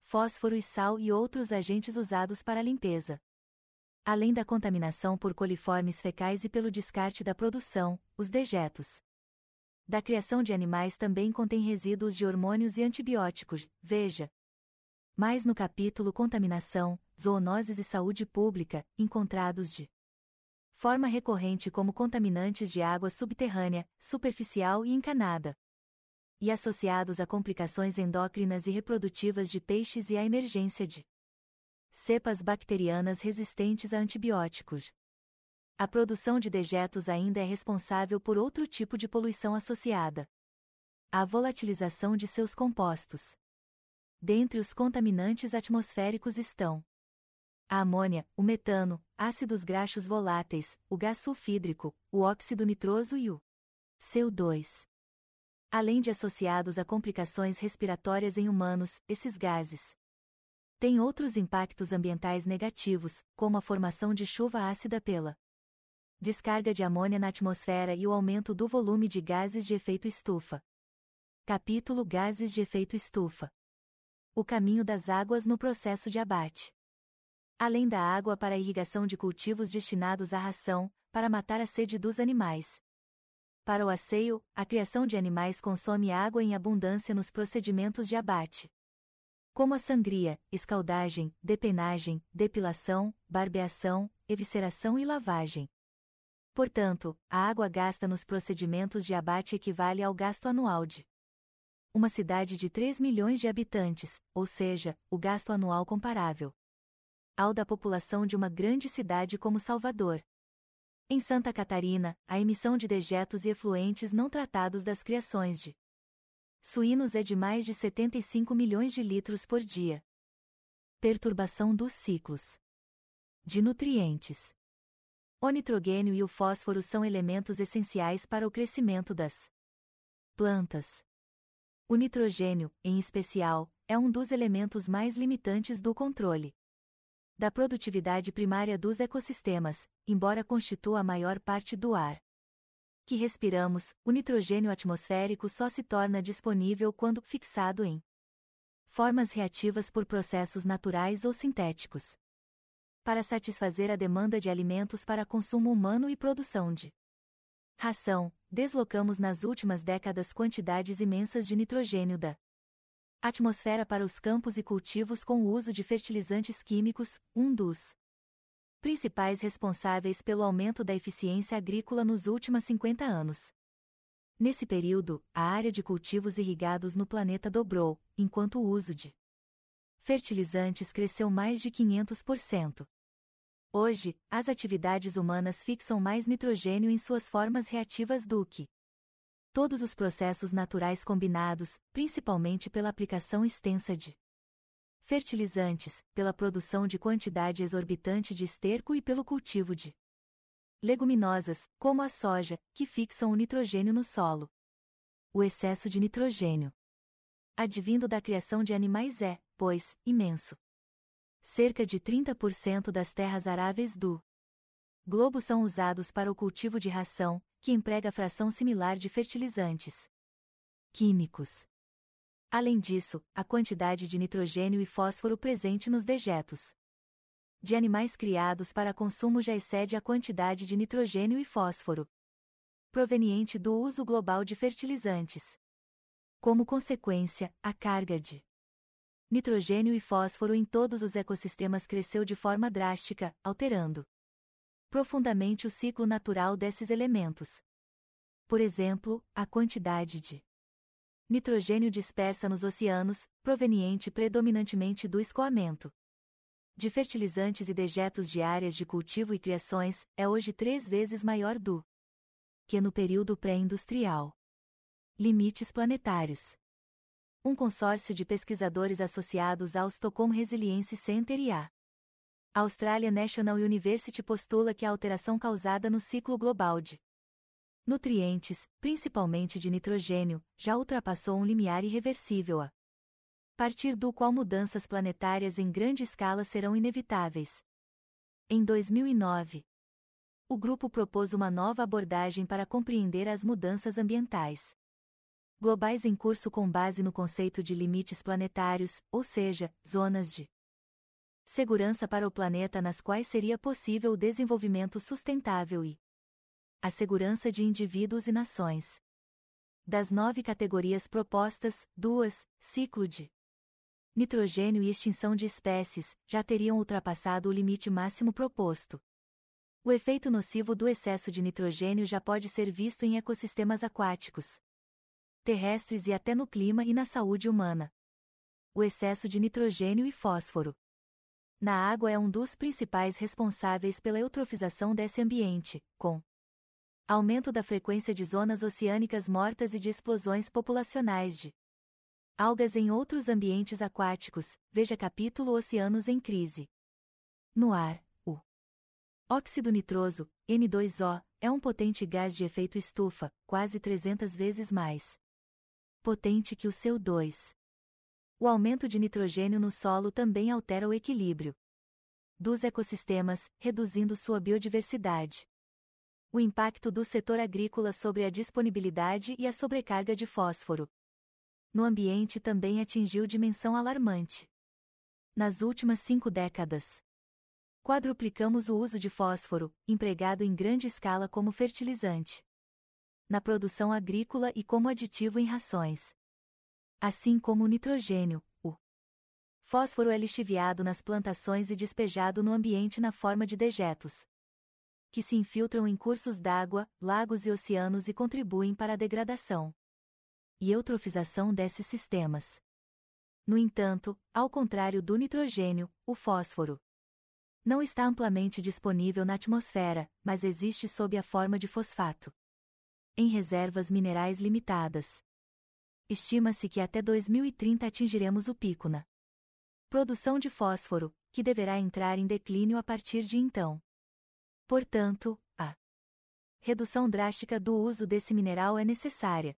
fósforo e sal e outros agentes usados para a limpeza. Além da contaminação por coliformes fecais e pelo descarte da produção, os dejetos da criação de animais também contém resíduos de hormônios e antibióticos, veja. Mais no capítulo Contaminação, Zoonoses e Saúde Pública, encontrados de forma recorrente como contaminantes de água subterrânea, superficial e encanada. E associados a complicações endócrinas e reprodutivas de peixes e à emergência de cepas bacterianas resistentes a antibióticos. A produção de dejetos ainda é responsável por outro tipo de poluição associada. A volatilização de seus compostos. Dentre os contaminantes atmosféricos estão a amônia, o metano, ácidos graxos voláteis, o gás sulfídrico, o óxido nitroso e o CO2. Além de associados a complicações respiratórias em humanos, esses gases têm outros impactos ambientais negativos, como a formação de chuva ácida pela descarga de amônia na atmosfera e o aumento do volume de gases de efeito estufa. Capítulo Gases de efeito estufa. O caminho das águas no processo de abate além da água para irrigação de cultivos destinados à ração, para matar a sede dos animais. Para o asseio, a criação de animais consome água em abundância nos procedimentos de abate. Como a sangria, escaldagem, depenagem, depilação, barbeação, evisceração e lavagem. Portanto, a água gasta nos procedimentos de abate equivale ao gasto anual de uma cidade de 3 milhões de habitantes, ou seja, o gasto anual comparável ao da população de uma grande cidade como Salvador. Em Santa Catarina, a emissão de dejetos e efluentes não tratados das criações de suínos é de mais de 75 milhões de litros por dia. Perturbação dos ciclos de nutrientes. O nitrogênio e o fósforo são elementos essenciais para o crescimento das plantas. O nitrogênio, em especial, é um dos elementos mais limitantes do controle da produtividade primária dos ecossistemas, embora constitua a maior parte do ar que respiramos, o nitrogênio atmosférico só se torna disponível quando fixado em formas reativas por processos naturais ou sintéticos. Para satisfazer a demanda de alimentos para consumo humano e produção de ração, deslocamos nas últimas décadas quantidades imensas de nitrogênio da Atmosfera para os campos e cultivos com o uso de fertilizantes químicos, um dos principais responsáveis pelo aumento da eficiência agrícola nos últimos 50 anos. Nesse período, a área de cultivos irrigados no planeta dobrou, enquanto o uso de fertilizantes cresceu mais de 500%. Hoje, as atividades humanas fixam mais nitrogênio em suas formas reativas do que todos os processos naturais combinados, principalmente pela aplicação extensa de fertilizantes, pela produção de quantidade exorbitante de esterco e pelo cultivo de leguminosas, como a soja, que fixam o nitrogênio no solo. O excesso de nitrogênio advindo da criação de animais é, pois, imenso. Cerca de 30% das terras aráveis do globo são usados para o cultivo de ração, que emprega fração similar de fertilizantes químicos. Além disso, a quantidade de nitrogênio e fósforo presente nos dejetos de animais criados para consumo já excede a quantidade de nitrogênio e fósforo proveniente do uso global de fertilizantes. Como consequência, a carga de nitrogênio e fósforo em todos os ecossistemas cresceu de forma drástica, alterando profundamente o ciclo natural desses elementos. Por exemplo, a quantidade de nitrogênio dispersa nos oceanos, proveniente predominantemente do escoamento de fertilizantes e dejetos de áreas de cultivo e criações, é hoje três vezes maior do que no período pré-industrial. Limites planetários. Um consórcio de pesquisadores associados ao Stockholm Resilience Center e à Australia National University postula que a alteração causada no ciclo global de nutrientes, principalmente de nitrogênio, já ultrapassou um limiar irreversível a partir do qual mudanças planetárias em grande escala serão inevitáveis. Em 2009, o grupo propôs uma nova abordagem para compreender as mudanças ambientais globais em curso com base no conceito de limites planetários, ou seja, zonas de segurança para o planeta nas quais seria possível o desenvolvimento sustentável e a segurança de indivíduos e nações. Das nove categorias propostas, duas, ciclo de nitrogênio e extinção de espécies, já teriam ultrapassado o limite máximo proposto. O efeito nocivo do excesso de nitrogênio já pode ser visto em ecossistemas aquáticos, terrestres e até no clima e na saúde humana. O excesso de nitrogênio e fósforo na água é um dos principais responsáveis pela eutrofização desse ambiente, com aumento da frequência de zonas oceânicas mortas e de explosões populacionais de algas em outros ambientes aquáticos, veja capítulo Oceanos em crise. No ar, o óxido nitroso, N2O, é um potente gás de efeito estufa, quase 300 vezes mais potente que o CO2. O aumento de nitrogênio no solo também altera o equilíbrio dos ecossistemas, reduzindo sua biodiversidade. O impacto do setor agrícola sobre a disponibilidade e a sobrecarga de fósforo no ambiente também atingiu dimensão alarmante. Nas últimas cinco décadas, quadruplicamos o uso de fósforo, empregado em grande escala como fertilizante na produção agrícola e como aditivo em rações. Assim como o nitrogênio, o fósforo é lixiviado nas plantações e despejado no ambiente na forma de dejetos, que se infiltram em cursos d'água, lagos e oceanos e contribuem para a degradação e eutrofização desses sistemas. No entanto, ao contrário do nitrogênio, o fósforo não está amplamente disponível na atmosfera, mas existe sob a forma de fosfato em reservas minerais limitadas. Estima-se que até 2030 atingiremos o pico na produção de fósforo, que deverá entrar em declínio a partir de então. Portanto, a redução drástica do uso desse mineral é necessária.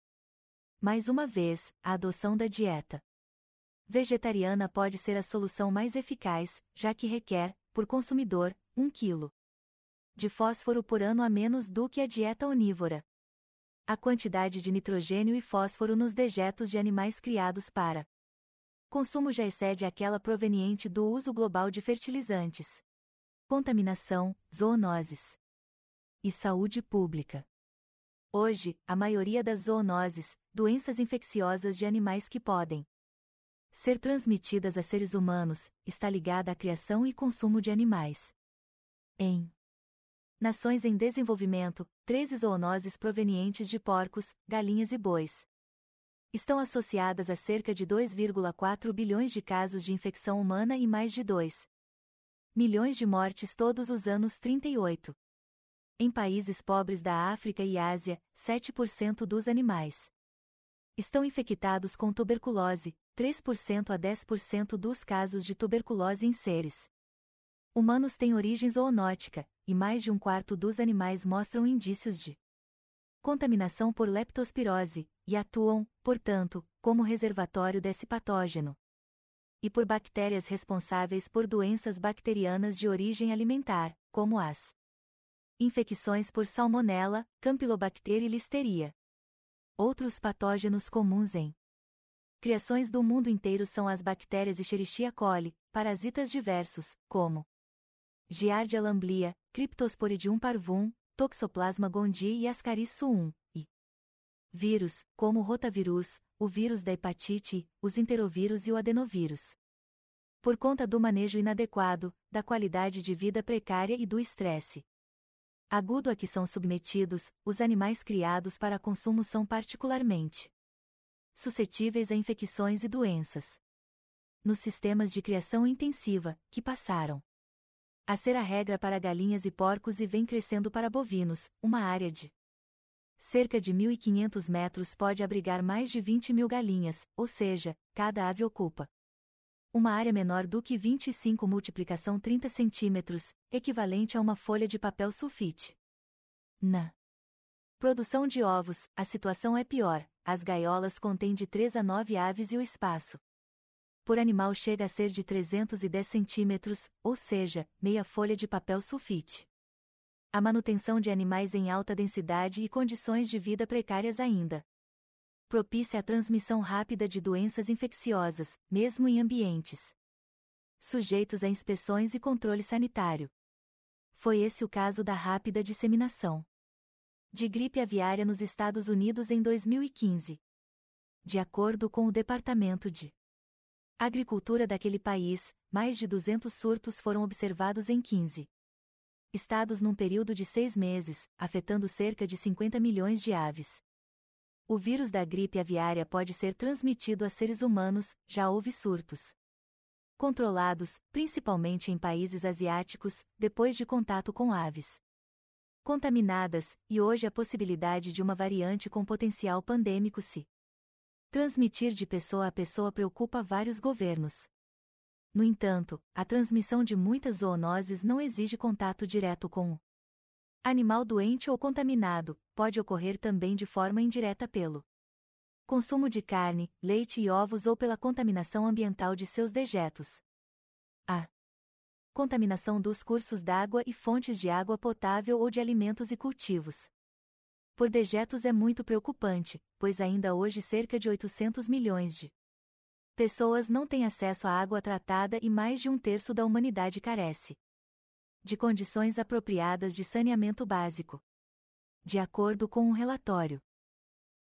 Mais uma vez, a adoção da dieta vegetariana pode ser a solução mais eficaz, já que requer, por consumidor, 1 kg de fósforo por ano a menos do que a dieta onívora a quantidade de nitrogênio e fósforo nos dejetos de animais criados para consumo já excede aquela proveniente do uso global de fertilizantes. Contaminação, zoonoses e saúde pública. Hoje, a maioria das zoonoses, doenças infecciosas de animais que podem ser transmitidas a seres humanos, está ligada à criação e consumo de animais. Em Nações em desenvolvimento, 13 zoonoses provenientes de porcos, galinhas e bois. Estão associadas a cerca de 2,4 bilhões de casos de infecção humana e mais de 2 milhões de mortes todos os anos 38. Em países pobres da África e Ásia, 7% dos animais estão infectados com tuberculose, 3% a 10% dos casos de tuberculose em seres humanos têm origem zoonótica, e mais de um quarto dos animais mostram indícios de contaminação por leptospirose, e atuam, portanto, como reservatório desse patógeno. E por bactérias responsáveis por doenças bacterianas de origem alimentar, como as infecções por salmonela, campylobacter e listeria. Outros patógenos comuns em criações do mundo inteiro são as bactérias Escherichia coli, parasitas diversos, como Giardia lamblia, Cryptosporidium parvum, Toxoplasma gondii e Ascaris suum, e vírus, como o rotavírus, o vírus da hepatite, os enterovírus e o adenovírus. Por conta do manejo inadequado, da qualidade de vida precária e do estresse agudo a que são submetidos, os animais criados para consumo são particularmente suscetíveis a infecções e doenças. Nos sistemas de criação intensiva, que passaram a ser a regra para galinhas e porcos e vem crescendo para bovinos, uma área de cerca de 1.500 metros pode abrigar mais de 20 mil galinhas, ou seja, cada ave ocupa uma área menor do que 25 multiplicação 30 centímetros, equivalente a uma folha de papel sulfite. Na Produção de ovos, a situação é pior, as gaiolas contêm de 3 a 9 aves e o espaço por animal chega a ser de 310 centímetros, ou seja, meia folha de papel sulfite. A manutenção de animais em alta densidade e condições de vida precárias ainda. Propícia a transmissão rápida de doenças infecciosas, mesmo em ambientes sujeitos a inspeções e controle sanitário. Foi esse o caso da rápida disseminação de gripe aviária nos Estados Unidos em 2015. De acordo com o Departamento de Agricultura daquele país, mais de 200 surtos foram observados em 15 estados num período de seis meses, afetando cerca de 50 milhões de aves. O vírus da gripe aviária pode ser transmitido a seres humanos, já houve surtos. Controlados, principalmente em países asiáticos, depois de contato com aves contaminadas, e hoje a possibilidade de uma variante com potencial pandêmico se transmitir de pessoa a pessoa preocupa vários governos. No entanto, a transmissão de muitas zoonoses não exige contato direto com o animal doente ou contaminado, pode ocorrer também de forma indireta pelo consumo de carne, leite e ovos ou pela contaminação ambiental de seus dejetos. A contaminação dos cursos d'água e fontes de água potável ou de alimentos e cultivos. Por dejetos é muito preocupante, pois ainda hoje cerca de 800 milhões de pessoas não têm acesso à água tratada e mais de um terço da humanidade carece de condições apropriadas de saneamento básico. De acordo com um relatório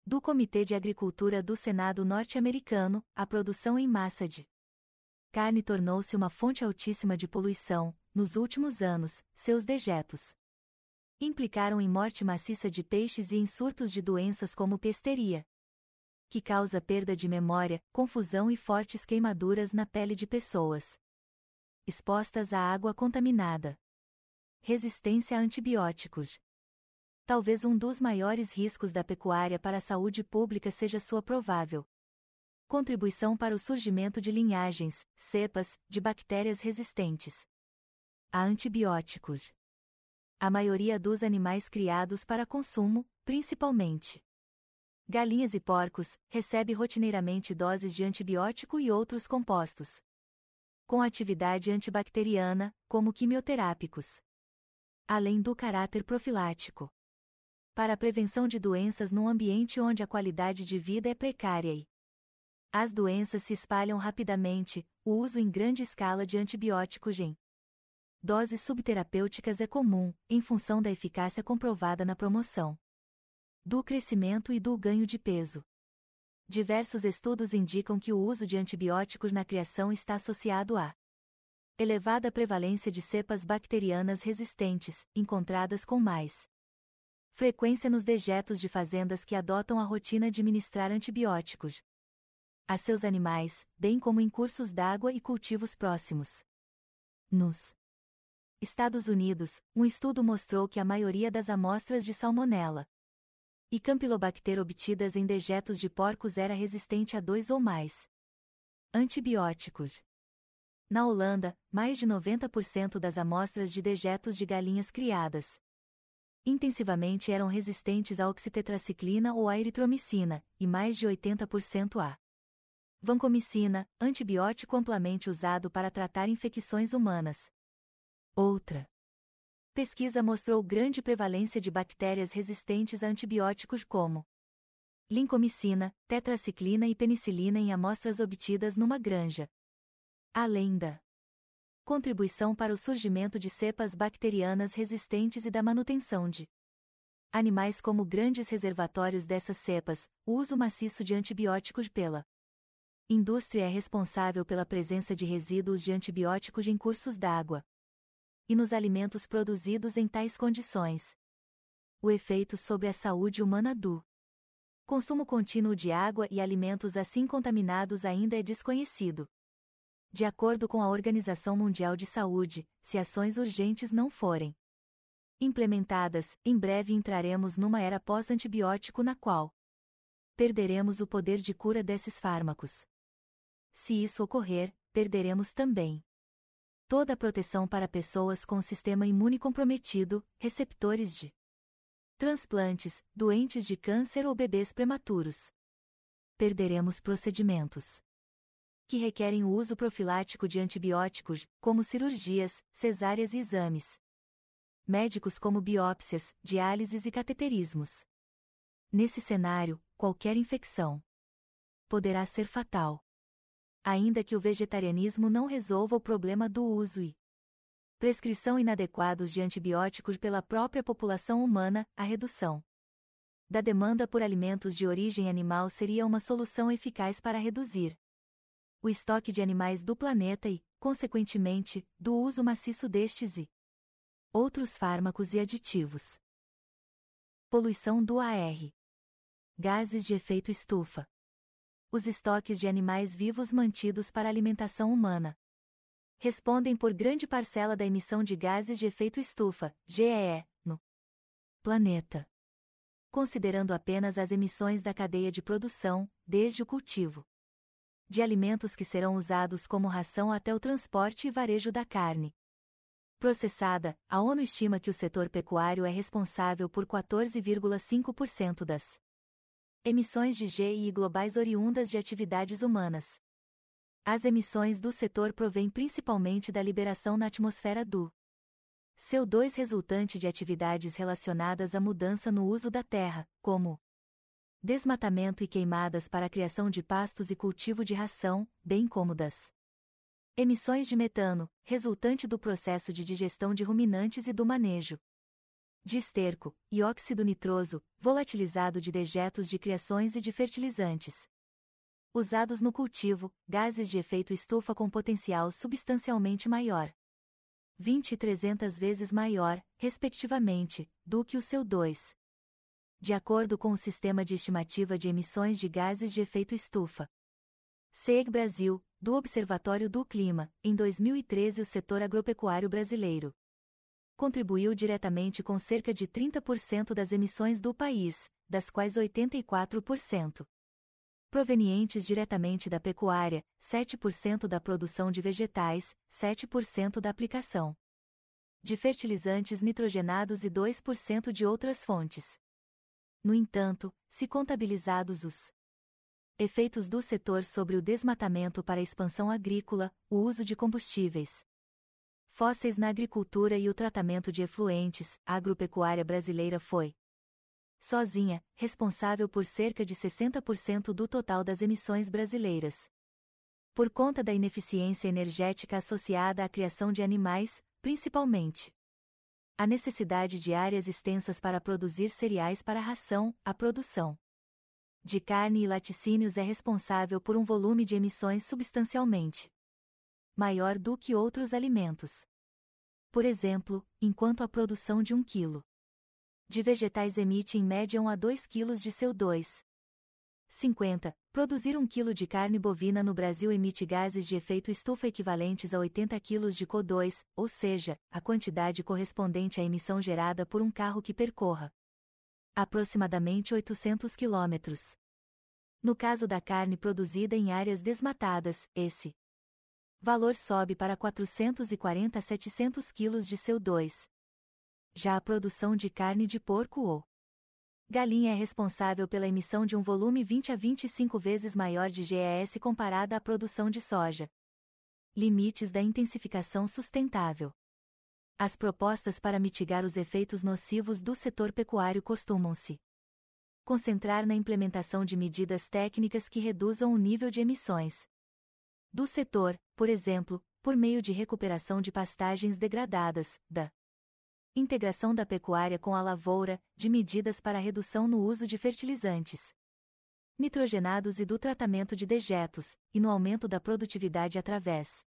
do Comitê de Agricultura do Senado norte-americano, a produção em massa de carne tornou-se uma fonte altíssima de poluição, nos últimos anos, seus dejetos implicaram em morte maciça de peixes e em surtos de doenças como pesteria, que causa perda de memória, confusão e fortes queimaduras na pele de pessoas expostas à água contaminada. Resistência a antibióticos. Talvez um dos maiores riscos da pecuária para a saúde pública seja sua provável contribuição para o surgimento de linhagens, cepas, de bactérias resistentes a antibióticos a maioria dos animais criados para consumo, principalmente galinhas e porcos, recebe rotineiramente doses de antibiótico e outros compostos com atividade antibacteriana, como quimioterápicos. Além do caráter profilático. Para a prevenção de doenças num ambiente onde a qualidade de vida é precária e as doenças se espalham rapidamente, o uso em grande escala de antibióticos em doses subterapêuticas é comum, em função da eficácia comprovada na promoção do crescimento e do ganho de peso. Diversos estudos indicam que o uso de antibióticos na criação está associado a elevada prevalência de cepas bacterianas resistentes, encontradas com mais frequência nos dejetos de fazendas que adotam a rotina de ministrar antibióticos a seus animais, bem como em cursos d'água e cultivos próximos. Nos Estados Unidos, um estudo mostrou que a maioria das amostras de salmonela e campylobacter obtidas em dejetos de porcos era resistente a dois ou mais antibióticos. Na Holanda, mais de 90% das amostras de dejetos de galinhas criadas intensivamente eram resistentes à oxitetraciclina ou à eritromicina, e mais de 80% a vancomicina, antibiótico amplamente usado para tratar infecções humanas. Outra pesquisa mostrou grande prevalência de bactérias resistentes a antibióticos como lincomicina, tetraciclina e penicilina em amostras obtidas numa granja. Além da contribuição para o surgimento de cepas bacterianas resistentes e da manutenção de animais como grandes reservatórios dessas cepas, o uso maciço de antibióticos pela indústria é responsável pela presença de resíduos de antibióticos em cursos d'água, e nos alimentos produzidos em tais condições. O efeito sobre a saúde humana do consumo contínuo de água e alimentos assim contaminados ainda é desconhecido. De acordo com a Organização Mundial de Saúde, se ações urgentes não forem implementadas, em breve entraremos numa era pós-antibiótico na qual perderemos o poder de cura desses fármacos. Se isso ocorrer, perderemos também toda a proteção para pessoas com sistema imune comprometido, receptores de transplantes, doentes de câncer ou bebês prematuros. Perderemos procedimentos que requerem o uso profilático de antibióticos, como cirurgias, cesáreas e exames. Médicos como biópsias, diálises e cateterismos. Nesse cenário, qualquer infecção poderá ser fatal. Ainda que o vegetarianismo não resolva o problema do uso e prescrição inadequados de antibióticos pela própria população humana, a redução da demanda por alimentos de origem animal seria uma solução eficaz para reduzir o estoque de animais do planeta e, consequentemente, do uso maciço destes e outros fármacos e aditivos. Poluição do AR. Gases de efeito estufa. Os estoques de animais vivos mantidos para alimentação humana respondem por grande parcela da emissão de gases de efeito estufa, GEE, no planeta. Considerando apenas as emissões da cadeia de produção, desde o cultivo de alimentos que serão usados como ração até o transporte e varejo da carne. Processada, a ONU estima que o setor pecuário é responsável por 14,5% das emissões de GI globais oriundas de atividades humanas. As emissões do setor provêm principalmente da liberação na atmosfera do CO2 resultante de atividades relacionadas à mudança no uso da terra, como desmatamento e queimadas para a criação de pastos e cultivo de ração, bem como das emissões de metano, resultante do processo de digestão de ruminantes e do manejo de esterco, e óxido nitroso, volatilizado de dejetos de criações e de fertilizantes usados no cultivo, gases de efeito estufa com potencial substancialmente maior. 20 e 300 vezes maior, respectivamente, do que o CO2. De acordo com o Sistema de Estimativa de Emissões de Gases de Efeito Estufa. CEG Brasil, do Observatório do Clima, em 2013 o setor agropecuário brasileiro contribuiu diretamente com cerca de 30% das emissões do país, das quais 84% provenientes diretamente da pecuária, 7% da produção de vegetais, 7% da aplicação de fertilizantes nitrogenados e 2% de outras fontes. No entanto, se contabilizados os efeitos do setor sobre o desmatamento para a expansão agrícola, o uso de combustíveis fósseis na agricultura e o tratamento de efluentes, a agropecuária brasileira foi sozinha, responsável por cerca de 60% do total das emissões brasileiras. Por conta da ineficiência energética associada à criação de animais, principalmente. A necessidade de áreas extensas para produzir cereais para ração, a produção de carne e laticínios é responsável por um volume de emissões substancialmente maior do que outros alimentos. Por exemplo, enquanto a produção de um quilo de vegetais emite em média 1 a 2 kg de CO2. 50. Produzir um quilo de carne bovina no Brasil emite gases de efeito estufa equivalentes a 80 kg de CO2, ou seja, a quantidade correspondente à emissão gerada por um carro que percorra aproximadamente 800 km. No caso da carne produzida em áreas desmatadas, esse valor sobe para 440 a 700 kg de CO2. Já a produção de carne de porco ou galinha é responsável pela emissão de um volume 20 a 25 vezes maior de GES comparada à produção de soja. Limites da intensificação sustentável. As propostas para mitigar os efeitos nocivos do setor pecuário costumam-se concentrar na implementação de medidas técnicas que reduzam o nível de emissões do setor, por exemplo, por meio de recuperação de pastagens degradadas, da integração da pecuária com a lavoura, de medidas para redução no uso de fertilizantes nitrogenados e do tratamento de dejetos, e no aumento da produtividade através,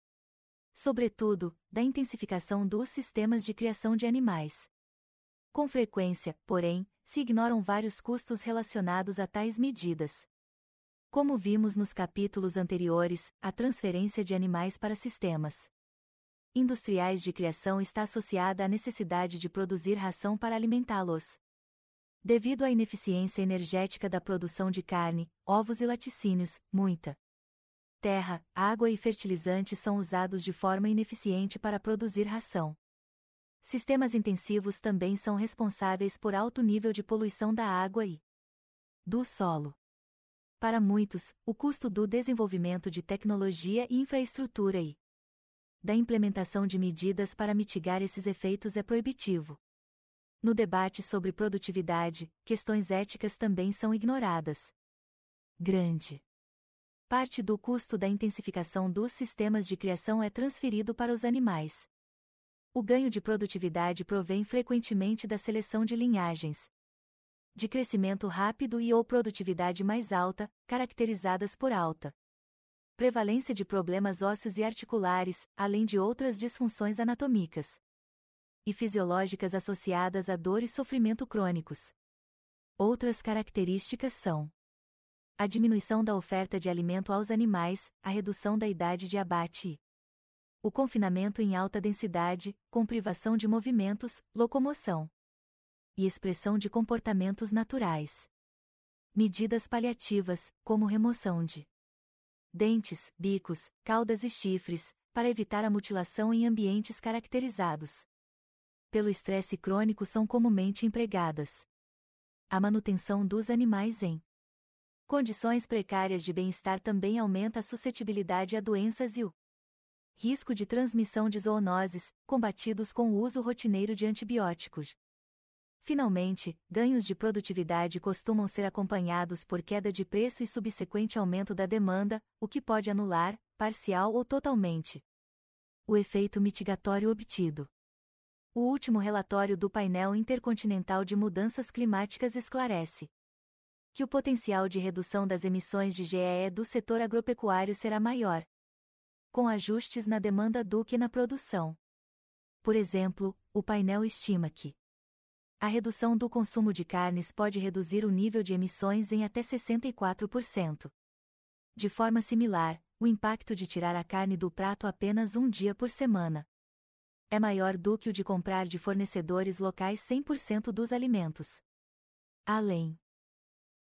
sobretudo, da intensificação dos sistemas de criação de animais. Com frequência, porém, se ignoram vários custos relacionados a tais medidas. Como vimos nos capítulos anteriores, a transferência de animais para sistemas industriais de criação está associada à necessidade de produzir ração para alimentá-los. Devido à ineficiência energética da produção de carne, ovos e laticínios, muita terra, água e fertilizantes são usados de forma ineficiente para produzir ração. Sistemas intensivos também são responsáveis por alto nível de poluição da água e do solo. Para muitos, o custo do desenvolvimento de tecnologia e infraestrutura e da implementação de medidas para mitigar esses efeitos é proibitivo. No debate sobre produtividade, questões éticas também são ignoradas. Grande parte do custo da intensificação dos sistemas de criação é transferido para os animais. O ganho de produtividade provém frequentemente da seleção de linhagens, de crescimento rápido e ou produtividade mais alta, caracterizadas por alta prevalência de problemas ósseos e articulares, além de outras disfunções anatômicas e fisiológicas associadas a dor e sofrimento crônicos. Outras características são a diminuição da oferta de alimento aos animais, a redução da idade de abate o confinamento em alta densidade, com privação de movimentos, locomoção e expressão de comportamentos naturais. Medidas paliativas, como remoção de dentes, bicos, caudas e chifres, para evitar a mutilação em ambientes caracterizados pelo estresse crônico são comumente empregadas. A manutenção dos animais em condições precárias de bem-estar também aumenta a suscetibilidade a doenças e o risco de transmissão de zoonoses, combatidos com o uso rotineiro de antibióticos. Finalmente, ganhos de produtividade costumam ser acompanhados por queda de preço e subsequente aumento da demanda, o que pode anular, parcial ou totalmente, o efeito mitigatório obtido. O último relatório do painel intercontinental de mudanças climáticas esclarece que o potencial de redução das emissões de GEE do setor agropecuário será maior, com ajustes na demanda do que na produção. Por exemplo, o painel estima que a redução do consumo de carnes pode reduzir o nível de emissões em até 64%. De forma similar, o impacto de tirar a carne do prato apenas um dia por semana é maior do que o de comprar de fornecedores locais 100% dos alimentos. Além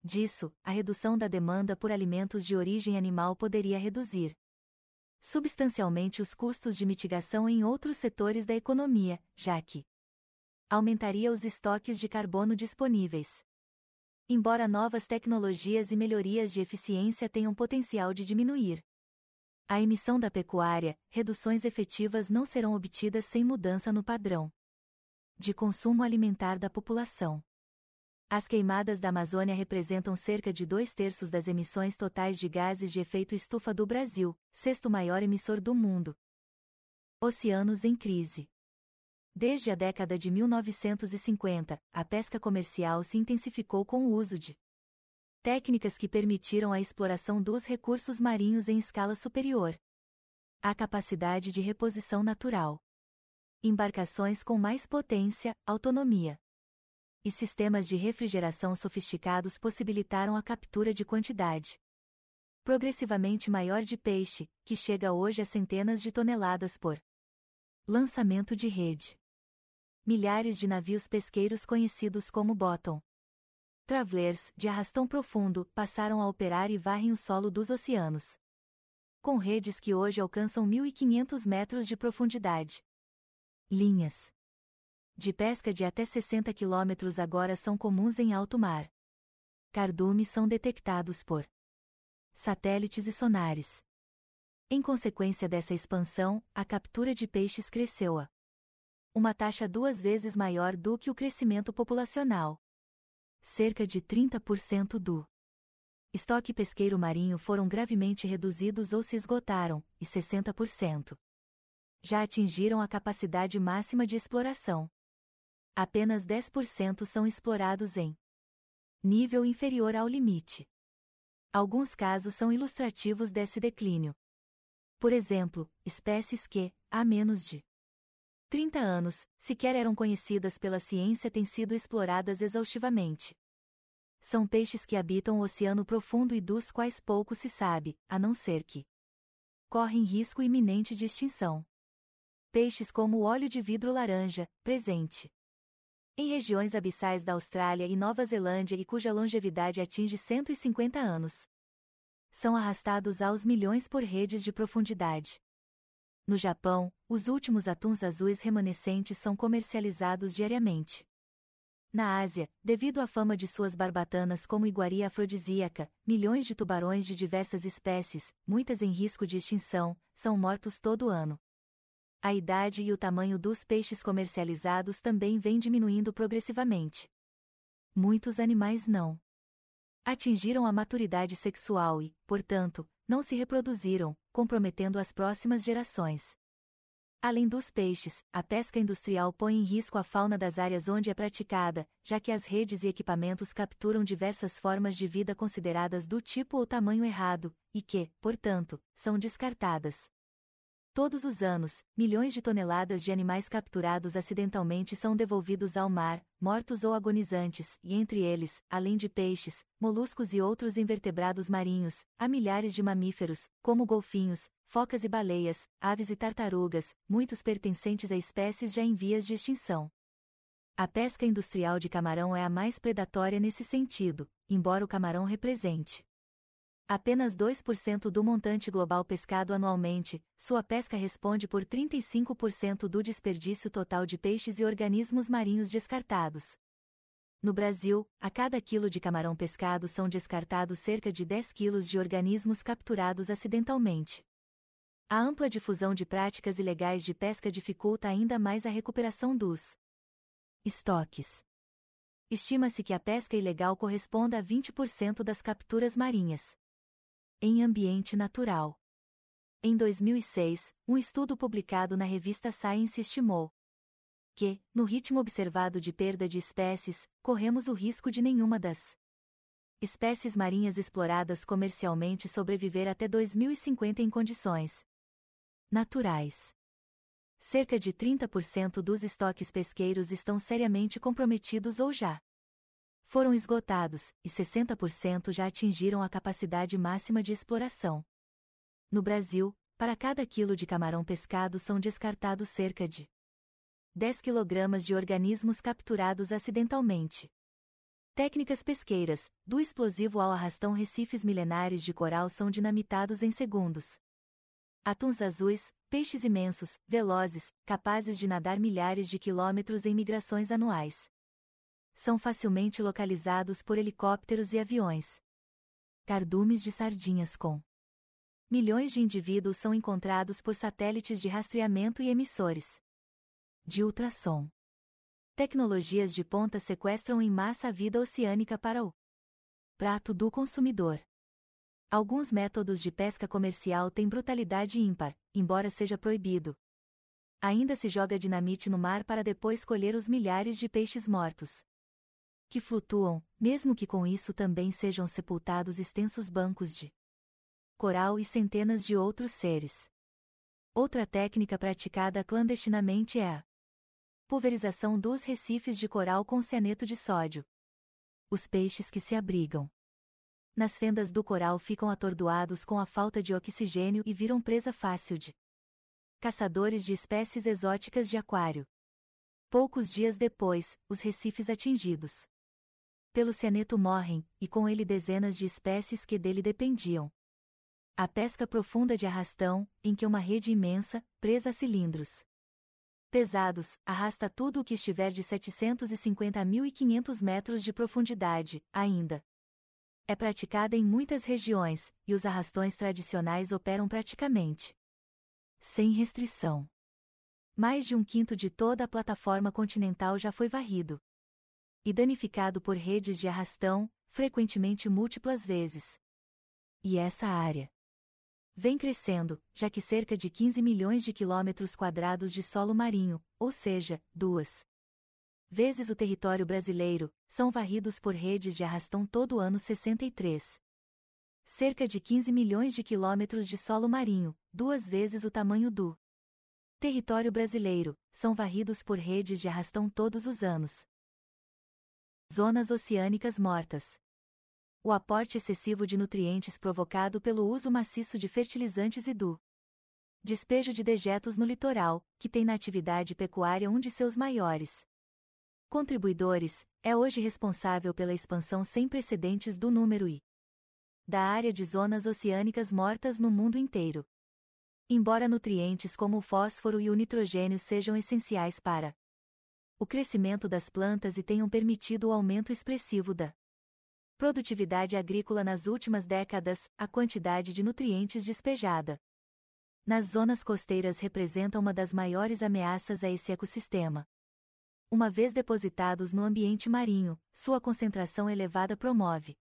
disso, a redução da demanda por alimentos de origem animal poderia reduzir substancialmente os custos de mitigação em outros setores da economia, já que aumentaria os estoques de carbono disponíveis. Embora novas tecnologias e melhorias de eficiência tenham potencial de diminuir a emissão da pecuária, reduções efetivas não serão obtidas sem mudança no padrão de consumo alimentar da população. As queimadas da Amazônia representam cerca de dois terços das emissões totais de gases de efeito estufa do Brasil, sexto maior emissor do mundo. Oceanos em crise. Desde a década de 1950, a pesca comercial se intensificou com o uso de técnicas que permitiram a exploração dos recursos marinhos em escala superior. A capacidade de reposição natural. Embarcações com mais potência, autonomia. E sistemas de refrigeração sofisticados possibilitaram a captura de quantidade progressivamente maior de peixe, que chega hoje a centenas de toneladas por lançamento de rede milhares de navios pesqueiros conhecidos como bottom travelers, de arrastão profundo, passaram a operar e varrem o solo dos oceanos. Com redes que hoje alcançam 1.500 metros de profundidade. Linhas de pesca de até 60 quilômetros agora são comuns em alto mar. Cardumes são detectados por satélites e sonares. Em consequência dessa expansão, a captura de peixes cresceu a uma taxa duas vezes maior do que o crescimento populacional. Cerca de 30% do estoque pesqueiro marinho foram gravemente reduzidos ou se esgotaram, e 60% já atingiram a capacidade máxima de exploração. Apenas 10% são explorados em nível inferior ao limite. Alguns casos são ilustrativos desse declínio. Por exemplo, espécies que, há menos de 30 anos, sequer eram conhecidas pela ciência têm sido exploradas exaustivamente. São peixes que habitam o oceano profundo e dos quais pouco se sabe, a não ser que correm risco iminente de extinção. Peixes como o óleo de vidro laranja, presente em regiões abissais da Austrália e Nova Zelândia e cuja longevidade atinge 150 anos. São arrastados aos milhões por redes de profundidade No Japão, os últimos atuns azuis remanescentes são comercializados diariamente. Na Ásia, devido à fama de suas barbatanas como iguaria afrodisíaca, milhões de tubarões de diversas espécies, muitas em risco de extinção, são mortos todo ano. A idade e o tamanho dos peixes comercializados também vem diminuindo progressivamente. Muitos animais não atingiram a maturidade sexual e, portanto, não se reproduziram, comprometendo as próximas gerações. Além dos peixes, a pesca industrial põe em risco a fauna das áreas onde é praticada, já que as redes e equipamentos capturam diversas formas de vida consideradas do tipo ou tamanho errado, e que, portanto, são descartadas. Todos os anos, milhões de toneladas de animais capturados acidentalmente são devolvidos ao mar, mortos ou agonizantes, e entre eles, além de peixes, moluscos e outros invertebrados marinhos, há milhares de mamíferos, como golfinhos, focas e baleias, aves e tartarugas, muitos pertencentes a espécies já em vias de extinção. A pesca industrial de camarão é a mais predatória nesse sentido, embora o camarão represente Apenas 2% do montante global pescado anualmente, sua pesca responde por 35% do desperdício total de peixes e organismos marinhos descartados. No Brasil, a cada quilo de camarão pescado são descartados cerca de 10 quilos de organismos capturados acidentalmente. A ampla difusão de práticas ilegais de pesca dificulta ainda mais a recuperação dos estoques. Estima-se que a pesca ilegal corresponda a 20% das capturas marinhas em ambiente natural. Em 2006, um estudo publicado na revista Science estimou que, no ritmo observado de perda de espécies, corremos o risco de nenhuma das espécies marinhas exploradas comercialmente sobreviver até 2050 em condições naturais. Cerca de 30% dos estoques pesqueiros estão seriamente comprometidos ou já foram esgotados, e 60% já atingiram a capacidade máxima de exploração. No Brasil, para cada quilo de camarão pescado são descartados cerca de 10 kg de organismos capturados acidentalmente. Técnicas pesqueiras, do explosivo ao arrastão recifes milenares de coral são dinamitados em segundos. Atuns azuis, peixes imensos, velozes, capazes de nadar milhares de quilômetros em migrações anuais são facilmente localizados por helicópteros e aviões. Cardumes de sardinhas com milhões de indivíduos são encontrados por satélites de rastreamento e emissores de ultrassom. Tecnologias de ponta sequestram em massa a vida oceânica para o prato do consumidor. Alguns métodos de pesca comercial têm brutalidade ímpar, embora seja proibido. Ainda se joga dinamite no mar para depois colher os milhares de peixes mortos que flutuam, mesmo que com isso também sejam sepultados extensos bancos de coral e centenas de outros seres. Outra técnica praticada clandestinamente é a pulverização dos recifes de coral com cianeto de sódio. Os peixes que se abrigam nas fendas do coral ficam atordoados com a falta de oxigênio e viram presa fácil de caçadores de espécies exóticas de aquário. Poucos dias depois, os recifes atingidos pelo cianeto morrem, e com ele dezenas de espécies que dele dependiam. A pesca profunda de arrastão, em que uma rede imensa, presa a cilindros pesados, arrasta tudo o que estiver de 750 a 1.500 metros de profundidade, ainda. É praticada em muitas regiões, e os arrastões tradicionais operam praticamente sem restrição. Mais de um quinto de toda a plataforma continental já foi varrido e danificado por redes de arrastão, frequentemente múltiplas vezes. E essa área vem crescendo, já que cerca de 15 milhões de quilômetros quadrados de solo marinho, ou seja, duas vezes o território brasileiro, são varridos por redes de arrastão todo ano 63. Cerca de 15 milhões de quilômetros de solo marinho, duas vezes o tamanho do território brasileiro, são varridos por redes de arrastão todos os anos. Zonas oceânicas mortas. O aporte excessivo de nutrientes provocado pelo uso maciço de fertilizantes e do despejo de dejetos no litoral, que tem na atividade pecuária um de seus maiores contribuidores, é hoje responsável pela expansão sem precedentes do número e da área de zonas oceânicas mortas no mundo inteiro. embora nutrientes como o fósforo e o nitrogênio sejam essenciais para o crescimento das plantas e tenham permitido o aumento expressivo da produtividade agrícola nas últimas décadas, a quantidade de nutrientes despejada nas zonas costeiras representa uma das maiores ameaças a esse ecossistema. Uma vez depositados no ambiente marinho, sua concentração elevada promove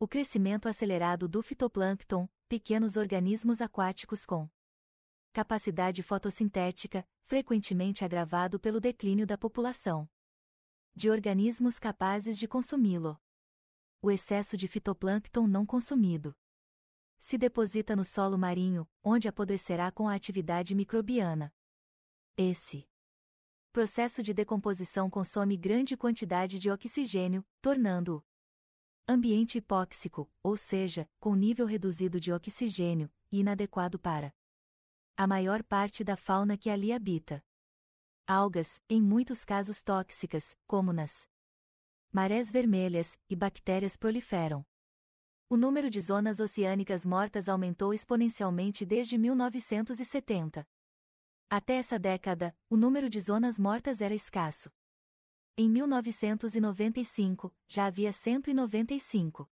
o crescimento acelerado do fitoplâncton, pequenos organismos aquáticos com capacidade fotossintética, frequentemente agravado pelo declínio da população de organismos capazes de consumi-lo. O excesso de fitoplâncton não consumido se deposita no solo marinho, onde apodrecerá com a atividade microbiana. Esse processo de decomposição consome grande quantidade de oxigênio, tornando-o ambiente hipóxico, ou seja, com nível reduzido de oxigênio, e inadequado para a maior parte da fauna que ali habita. Algas, em muitos casos tóxicas, como nas marés vermelhas, e bactérias proliferam. O número de zonas oceânicas mortas aumentou exponencialmente desde 1970. Até essa década, o número de zonas mortas era escasso. Em 1995, já havia 195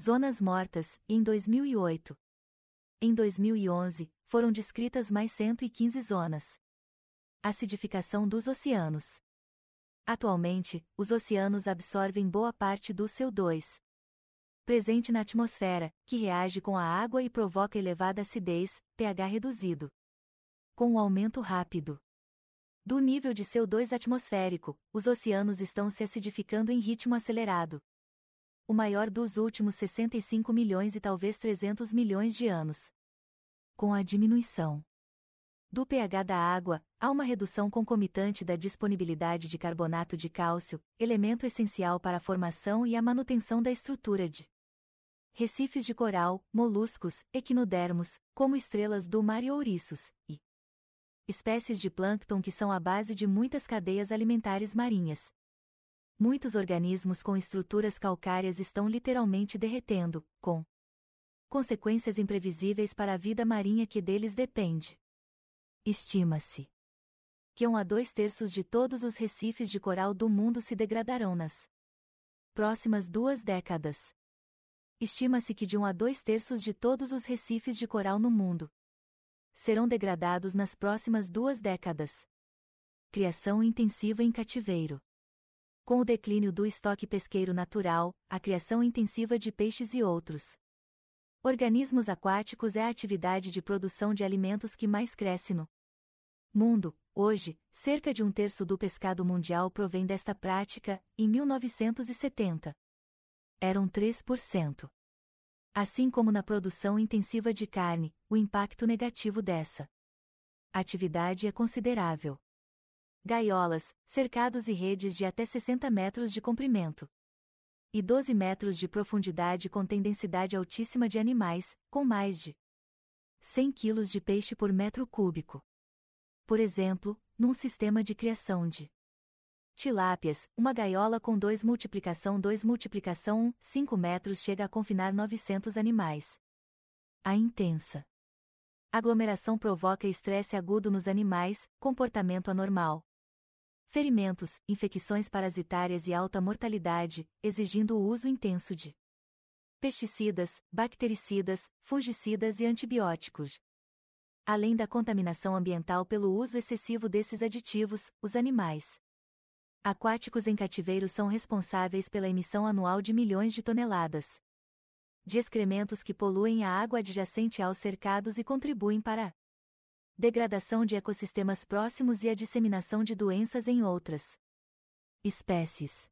zonas mortas, e em 2008. Em 2011, foram descritas mais 115 zonas. Acidificação dos oceanos. Atualmente, os oceanos absorvem boa parte do CO2, presente na atmosfera, que reage com a água e provoca elevada acidez, pH reduzido. Com o aumento rápido do nível de CO2 atmosférico, os oceanos estão se acidificando em ritmo acelerado. O maior dos últimos 65 milhões e talvez 300 milhões de anos. Com a diminuição do pH da água, há uma redução concomitante da disponibilidade de carbonato de cálcio, elemento essencial para a formação e a manutenção da estrutura de recifes de coral, moluscos, equinodermos, como estrelas do mar e ouriços, e espécies de plâncton que são a base de muitas cadeias alimentares marinhas. Muitos organismos com estruturas calcárias estão literalmente derretendo, com consequências imprevisíveis para a vida marinha que deles depende. Estima-se que um a dois terços de todos os recifes de coral do mundo se degradarão nas próximas duas décadas. Estima-se que de um a dois terços de todos os recifes de coral no mundo serão degradados nas próximas duas décadas. Criação intensiva em cativeiro. Com o declínio do estoque pesqueiro natural, a criação intensiva de peixes e outros organismos aquáticos é a atividade de produção de alimentos que mais cresce no mundo. Hoje, cerca de um terço do pescado mundial provém desta prática, em 1970 eram 3%. Assim como na produção intensiva de carne, o impacto negativo dessa atividade é considerável. Gaiolas, cercados e redes de até 60 metros de comprimento e 12 metros de profundidade contêm densidade altíssima de animais, com mais de 100 kg de peixe por metro cúbico. Por exemplo, num sistema de criação de Tilápias, uma gaiola com 2 multiplicação 2 multiplicação 1, 5 metros chega a confinar 900 animais. A intensa aglomeração provoca estresse agudo nos animais, comportamento anormal. Ferimentos, infecções parasitárias e alta mortalidade, exigindo o uso intenso de pesticidas, bactericidas, fungicidas e antibióticos. Além da contaminação ambiental pelo uso excessivo desses aditivos, os animais aquáticos em cativeiro são responsáveis pela emissão anual de milhões de toneladas de excrementos que poluem a água adjacente aos cercados e contribuem para a degradação de ecossistemas próximos e a disseminação de doenças em outras espécies.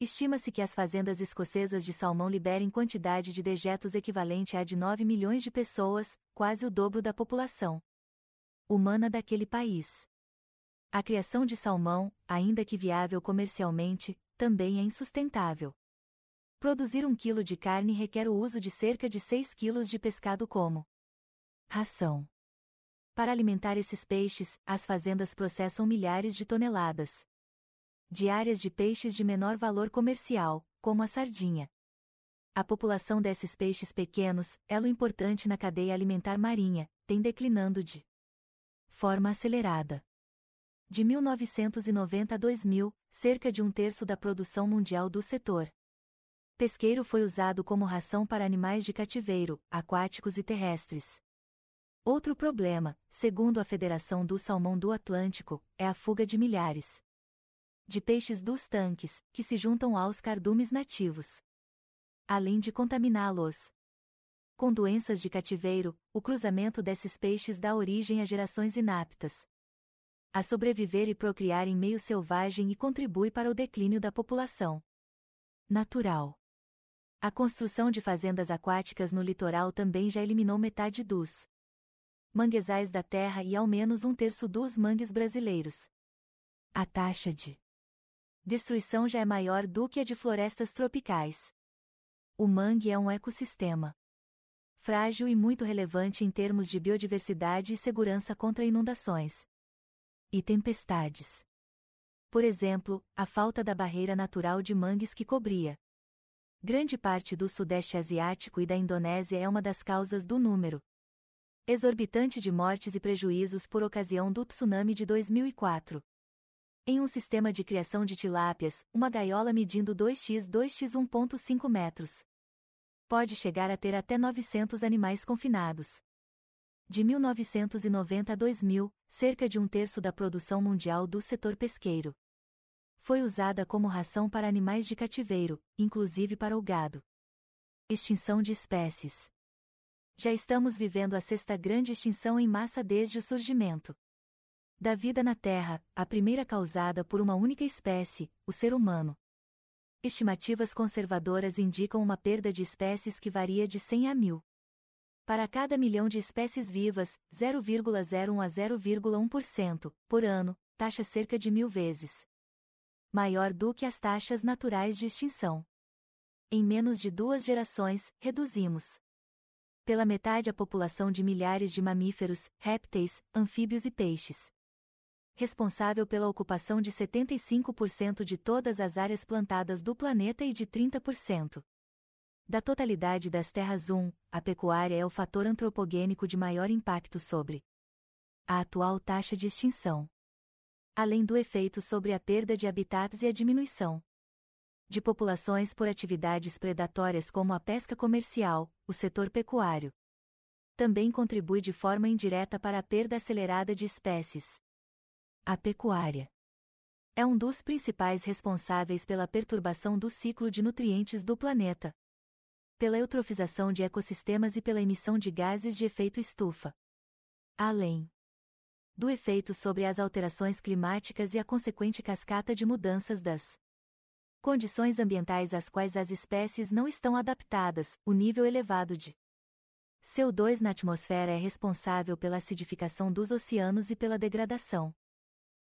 Estima-se que as fazendas escocesas de salmão liberem quantidade de dejetos equivalente a de 9 milhões de pessoas, quase o dobro da população humana daquele país. A criação de salmão, ainda que viável comercialmente, também é insustentável. Produzir um quilo de carne requer o uso de cerca de 6 quilos de pescado como ração. Para alimentar esses peixes, as fazendas processam milhares de toneladas diárias de peixes de menor valor comercial, como a sardinha. A população desses peixes pequenos, elo importante na cadeia alimentar marinha, tem declinando de forma acelerada. De 1990 a 2000, cerca de um terço da produção mundial do setor pesqueiro foi usado como ração para animais de cativeiro, aquáticos e terrestres. Outro problema, segundo a Federação do Salmão do Atlântico, é a fuga de milhares de peixes dos tanques, que se juntam aos cardumes nativos. Além de contaminá-los com doenças de cativeiro, o cruzamento desses peixes dá origem a gerações inaptas a sobreviver e procriar em meio selvagem e contribui para o declínio da população natural. A construção de fazendas aquáticas no litoral também já eliminou metade dos manguezais da terra e ao menos um terço dos mangues brasileiros. A taxa de destruição já é maior do que a de florestas tropicais. O mangue é um ecossistema frágil e muito relevante em termos de biodiversidade e segurança contra inundações e tempestades. Por exemplo, a falta da barreira natural de mangues que cobria Grande parte do Sudeste Asiático e da Indonésia é uma das causas do número exorbitante de mortes e prejuízos por ocasião do tsunami de 2004. Em um sistema de criação de tilápias, uma gaiola medindo 2x 2x 1.5 metros pode chegar a ter até 900 animais confinados. De 1990 a 2000, cerca de um terço da produção mundial do setor pesqueiro foi usada como ração para animais de cativeiro, inclusive para o gado. Extinção de espécies. Já estamos vivendo a sexta grande extinção em massa desde o surgimento da vida na Terra, a primeira causada por uma única espécie, o ser humano. Estimativas conservadoras indicam uma perda de espécies que varia de 100 a 1000. Para cada milhão de espécies vivas, 0,01 a 0,1% por ano, taxa cerca de mil vezes maior do que as taxas naturais de extinção. Em menos de duas gerações, reduzimos pela metade a população de milhares de mamíferos, répteis, anfíbios e peixes. Responsável pela ocupação de 75% de todas as áreas plantadas do planeta e de 30% da totalidade das terras 1, a pecuária é o fator antropogênico de maior impacto sobre a atual taxa de extinção. Além do efeito sobre a perda de habitats e a diminuição de populações por atividades predatórias como a pesca comercial, o setor pecuário. Também contribui de forma indireta para a perda acelerada de espécies. A pecuária é um dos principais responsáveis pela perturbação do ciclo de nutrientes do planeta, pela eutrofização de ecossistemas e pela emissão de gases de efeito estufa. Além do efeito sobre as alterações climáticas e a consequente cascata de mudanças das condições ambientais às quais as espécies não estão adaptadas, o nível elevado de CO2 na atmosfera é responsável pela acidificação dos oceanos e pela degradação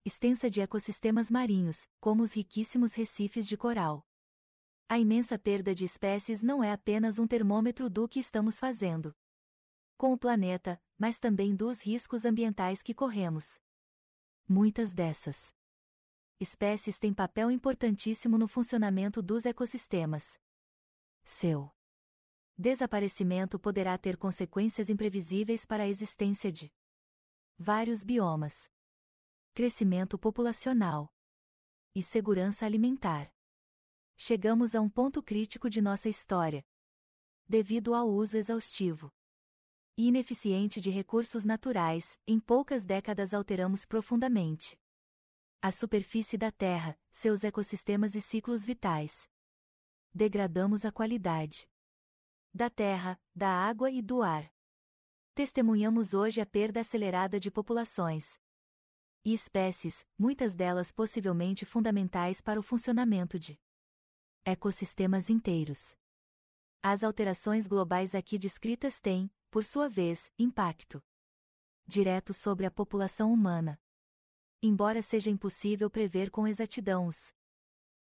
extensa de ecossistemas marinhos, como os riquíssimos recifes de coral. A imensa perda de espécies não é apenas um termômetro do que estamos fazendo com o planeta, mas também dos riscos ambientais que corremos. Muitas dessas espécies têm papel importantíssimo no funcionamento dos ecossistemas. Seu desaparecimento poderá ter consequências imprevisíveis para a existência de vários biomas, crescimento populacional e segurança alimentar. Chegamos a um ponto crítico de nossa história. Devido ao uso exaustivo e ineficiente de recursos naturais, em poucas décadas alteramos profundamente a superfície da Terra, seus ecossistemas e ciclos vitais. Degradamos a qualidade da terra, da água e do ar. Testemunhamos hoje a perda acelerada de populações e espécies, muitas delas possivelmente fundamentais para o funcionamento de ecossistemas inteiros. As alterações globais aqui descritas têm, por sua vez, impacto direto sobre a população humana. Embora seja impossível prever com exatidão os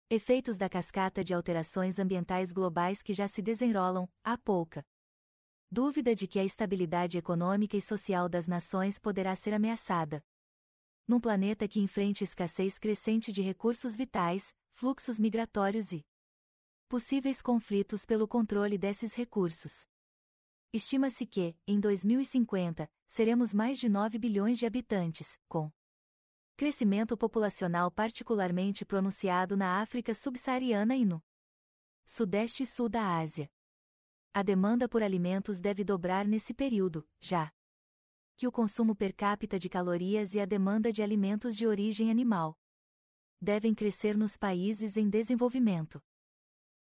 efeitos da cascata de alterações ambientais globais que já se desenrolam, há pouca dúvida de que a estabilidade econômica e social das nações poderá ser ameaçada. Num planeta que enfrenta escassez crescente de recursos vitais, fluxos migratórios e possíveis conflitos pelo controle desses recursos. Estima-se que, em 2050, seremos mais de 9 bilhões de habitantes, com crescimento populacional particularmente pronunciado na África subsaariana e no Sudeste e Sul da Ásia. A demanda por alimentos deve dobrar nesse período, já que o consumo per capita de calorias e a demanda de alimentos de origem animal devem crescer nos países em desenvolvimento.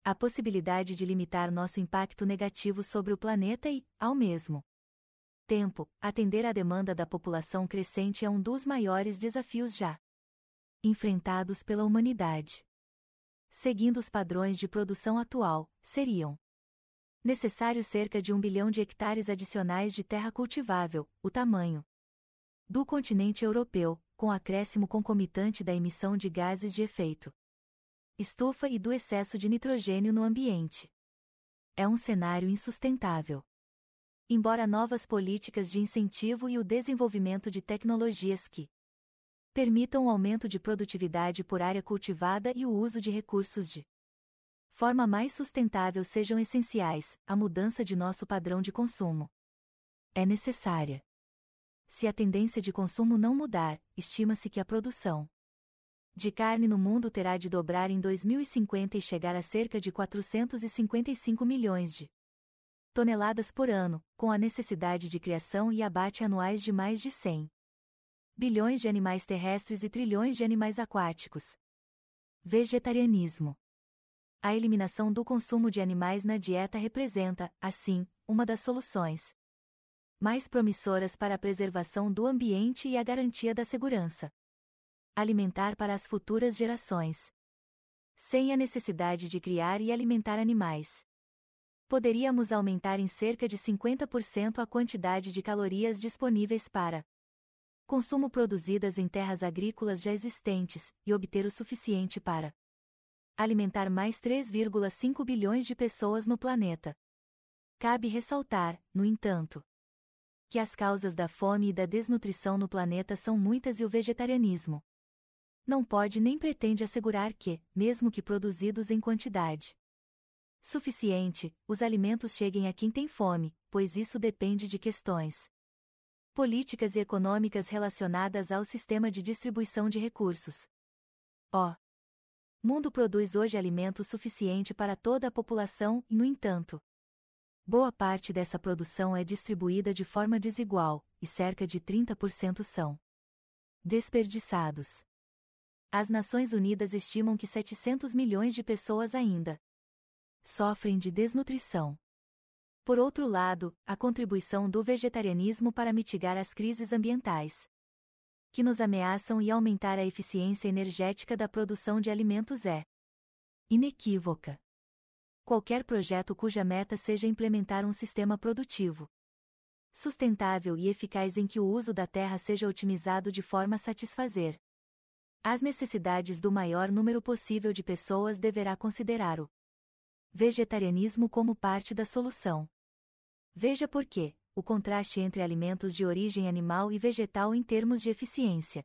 A possibilidade de limitar nosso impacto negativo sobre o planeta e, ao mesmo tempo, atender à demanda da população crescente é um dos maiores desafios já enfrentados pela humanidade. Seguindo os padrões de produção atual, seriam necessários cerca de um bilhão de hectares adicionais de terra cultivável, o tamanho do continente europeu, com acréscimo concomitante da emissão de gases de efeito estufa e do excesso de nitrogênio no ambiente. É um cenário insustentável. Embora novas políticas de incentivo e o desenvolvimento de tecnologias que permitam o aumento de produtividade por área cultivada e o uso de recursos de forma mais sustentável sejam essenciais, a mudança de nosso padrão de consumo é necessária. Se a tendência de consumo não mudar, estima-se que a produção de carne no mundo terá de dobrar em 2050 e chegar a cerca de 455 milhões de toneladas por ano, com a necessidade de criação e abate anuais de mais de 100 bilhões de animais terrestres e trilhões de animais aquáticos. Vegetarianismo a eliminação do consumo de animais na dieta representa, assim, uma das soluções mais promissoras para a preservação do ambiente e a garantia da segurança alimentar para as futuras gerações. Sem a necessidade de criar e alimentar animais. Poderíamos aumentar em cerca de 50% a quantidade de calorias disponíveis para consumo produzidas em terras agrícolas já existentes, e obter o suficiente para alimentar mais 3,5 bilhões de pessoas no planeta. Cabe ressaltar, no entanto, que as causas da fome e da desnutrição no planeta são muitas e o vegetarianismo não pode nem pretende assegurar que, mesmo que produzidos em quantidade suficiente, os alimentos cheguem a quem tem fome, pois isso depende de questões políticas e econômicas relacionadas ao sistema de distribuição de recursos. Ó, mundo produz hoje alimento suficiente para toda a população no entanto, boa parte dessa produção é distribuída de forma desigual, e cerca de 30% são desperdiçados. As Nações Unidas estimam que 700 milhões de pessoas ainda sofrem de desnutrição. Por outro lado, a contribuição do vegetarianismo para mitigar as crises ambientais que nos ameaçam e aumentar a eficiência energética da produção de alimentos é inequívoca. Qualquer projeto cuja meta seja implementar um sistema produtivo sustentável e eficaz em que o uso da terra seja otimizado de forma a satisfazer as necessidades do maior número possível de pessoas deverá considerar o vegetarianismo como parte da solução. Veja por quê o contraste entre alimentos de origem animal e vegetal em termos de eficiência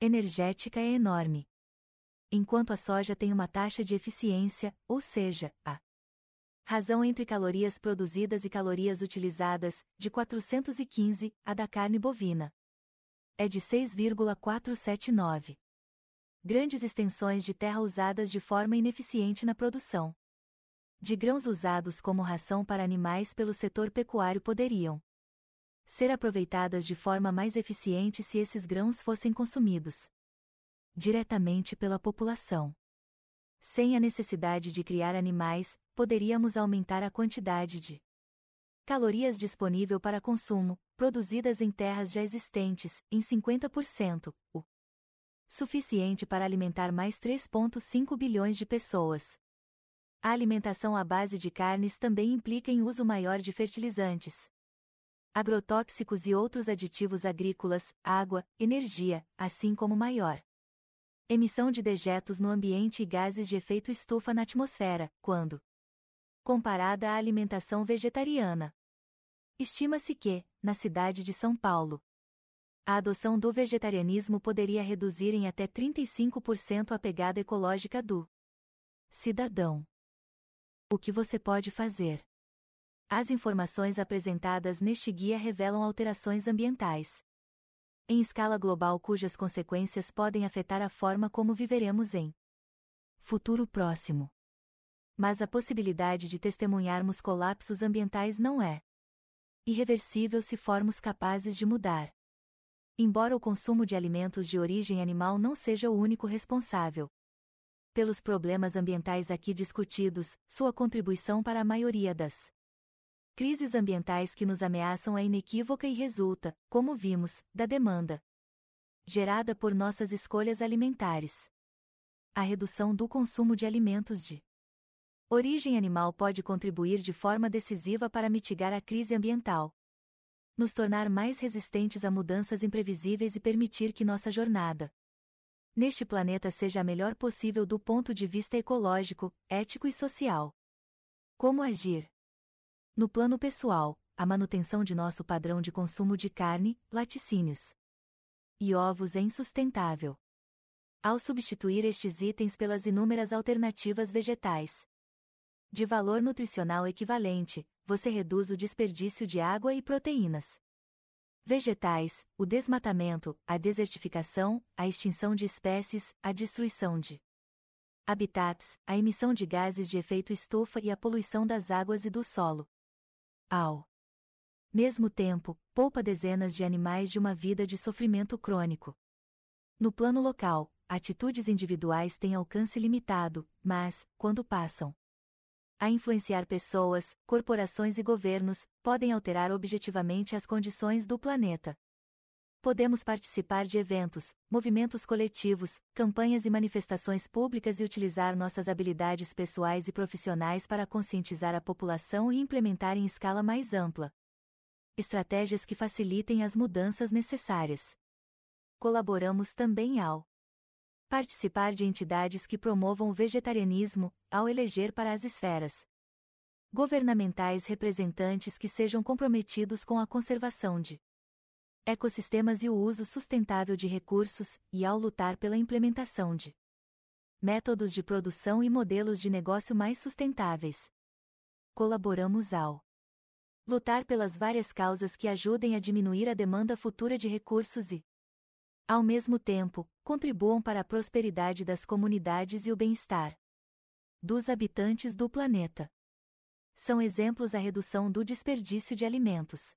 energética é enorme. Enquanto a soja tem uma taxa de eficiência, ou seja, a razão entre calorias produzidas e calorias utilizadas, de 415, a da carne bovina é de 6,479. Grandes extensões de terra usadas de forma ineficiente na produção de grãos usados como ração para animais pelo setor pecuário poderiam ser aproveitadas de forma mais eficiente se esses grãos fossem consumidos diretamente pela população. Sem a necessidade de criar animais, poderíamos aumentar a quantidade de calorias disponível para consumo, produzidas em terras já existentes, em 50%, o suficiente para alimentar mais 3,5 bilhões de pessoas. A alimentação à base de carnes também implica em uso maior de fertilizantes, agrotóxicos e outros aditivos agrícolas, água, energia, assim como maior emissão de dejetos no ambiente e gases de efeito estufa na atmosfera, quando comparada à alimentação vegetariana. Estima-se que, na cidade de São Paulo, a adoção do vegetarianismo poderia reduzir em até 35% a pegada ecológica do cidadão. O que você pode fazer? As informações apresentadas neste guia revelam alterações ambientais. Em escala global cujas consequências podem afetar a forma como viveremos em futuro próximo. Mas a possibilidade de testemunharmos colapsos ambientais não é irreversível se formos capazes de mudar. Embora o consumo de alimentos de origem animal não seja o único responsável pelos problemas ambientais aqui discutidos, sua contribuição para a maioria das crises ambientais que nos ameaçam é inequívoca e resulta, como vimos, da demanda gerada por nossas escolhas alimentares. A redução do consumo de alimentos de origem animal pode contribuir de forma decisiva para mitigar a crise ambiental, nos tornar mais resistentes a mudanças imprevisíveis e permitir que nossa jornada neste planeta seja a melhor possível do ponto de vista ecológico, ético e social. Como agir? No plano pessoal, a manutenção de nosso padrão de consumo de carne, laticínios e ovos é insustentável. Ao substituir estes itens pelas inúmeras alternativas vegetais de valor nutricional equivalente, você reduz o desperdício de água e proteínas. Vegetais, o desmatamento, a desertificação, a extinção de espécies, a destruição de habitats, a emissão de gases de efeito estufa e a poluição das águas e do solo. Ao mesmo tempo, poupa dezenas de animais de uma vida de sofrimento crônico. No plano local, atitudes individuais têm alcance limitado, mas, quando passam a influenciar pessoas, corporações e governos, podem alterar objetivamente as condições do planeta. Podemos participar de eventos, movimentos coletivos, campanhas e manifestações públicas e utilizar nossas habilidades pessoais e profissionais para conscientizar a população e implementar em escala mais ampla estratégias que facilitem as mudanças necessárias. Colaboramos também ao Participar de entidades que promovam o vegetarianismo, ao eleger para as esferas governamentais representantes que sejam comprometidos com a conservação de ecossistemas e o uso sustentável de recursos, e ao lutar pela implementação de métodos de produção e modelos de negócio mais sustentáveis. Colaboramos ao lutar pelas várias causas que ajudem a diminuir a demanda futura de recursos e ao mesmo tempo, contribuam para a prosperidade das comunidades e o bem-estar dos habitantes do planeta. São exemplos a redução do desperdício de alimentos.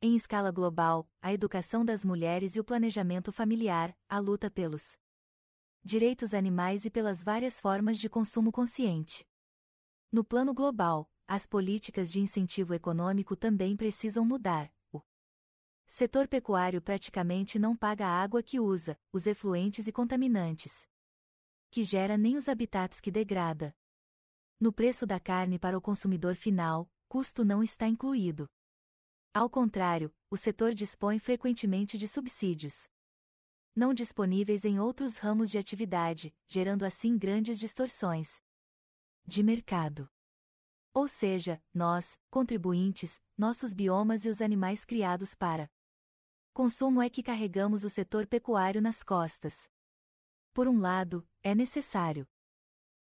Em escala global, a educação das mulheres e o planejamento familiar, a luta pelos direitos animais e pelas várias formas de consumo consciente. No plano global, as políticas de incentivo econômico também precisam mudar, Setor pecuário praticamente não paga a água que usa, os efluentes e contaminantes. Que gera nem os habitats que degrada. No preço da carne para o consumidor final, custo não está incluído. Ao contrário, o setor dispõe frequentemente de subsídios não disponíveis em outros ramos de atividade, gerando assim grandes distorções de mercado. Ou seja, nós, contribuintes, nossos biomas e os animais criados para consumo é que carregamos o setor pecuário nas costas. Por um lado, é necessário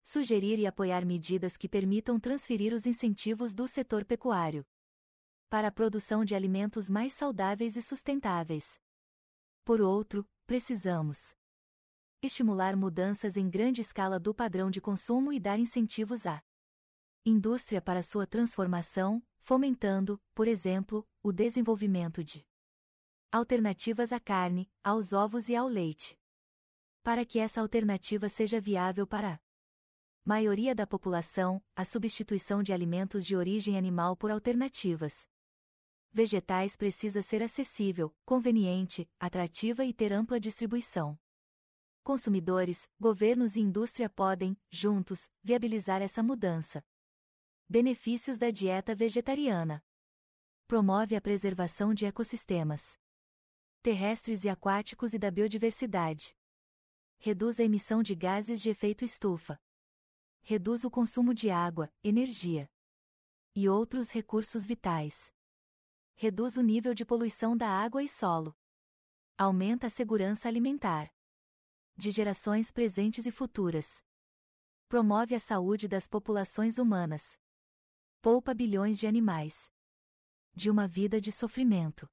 sugerir e apoiar medidas que permitam transferir os incentivos do setor pecuário para a produção de alimentos mais saudáveis e sustentáveis. Por outro, precisamos estimular mudanças em grande escala do padrão de consumo e dar incentivos à indústria para sua transformação, fomentando, por exemplo, o desenvolvimento de Alternativas à carne, aos ovos e ao leite. Para que essa alternativa seja viável para a maioria da população, a substituição de alimentos de origem animal por alternativas vegetais precisa ser acessível, conveniente, atrativa e ter ampla distribuição. Consumidores, governos e indústria podem, juntos, viabilizar essa mudança. Benefícios da dieta vegetariana. Promove a preservação de ecossistemas terrestres e aquáticos e da biodiversidade. Reduz a emissão de gases de efeito estufa. Reduz o consumo de água, energia e outros recursos vitais. Reduz o nível de poluição da água e solo. Aumenta a segurança alimentar de gerações presentes e futuras. Promove a saúde das populações humanas. Poupa bilhões de animais. De uma vida de sofrimento.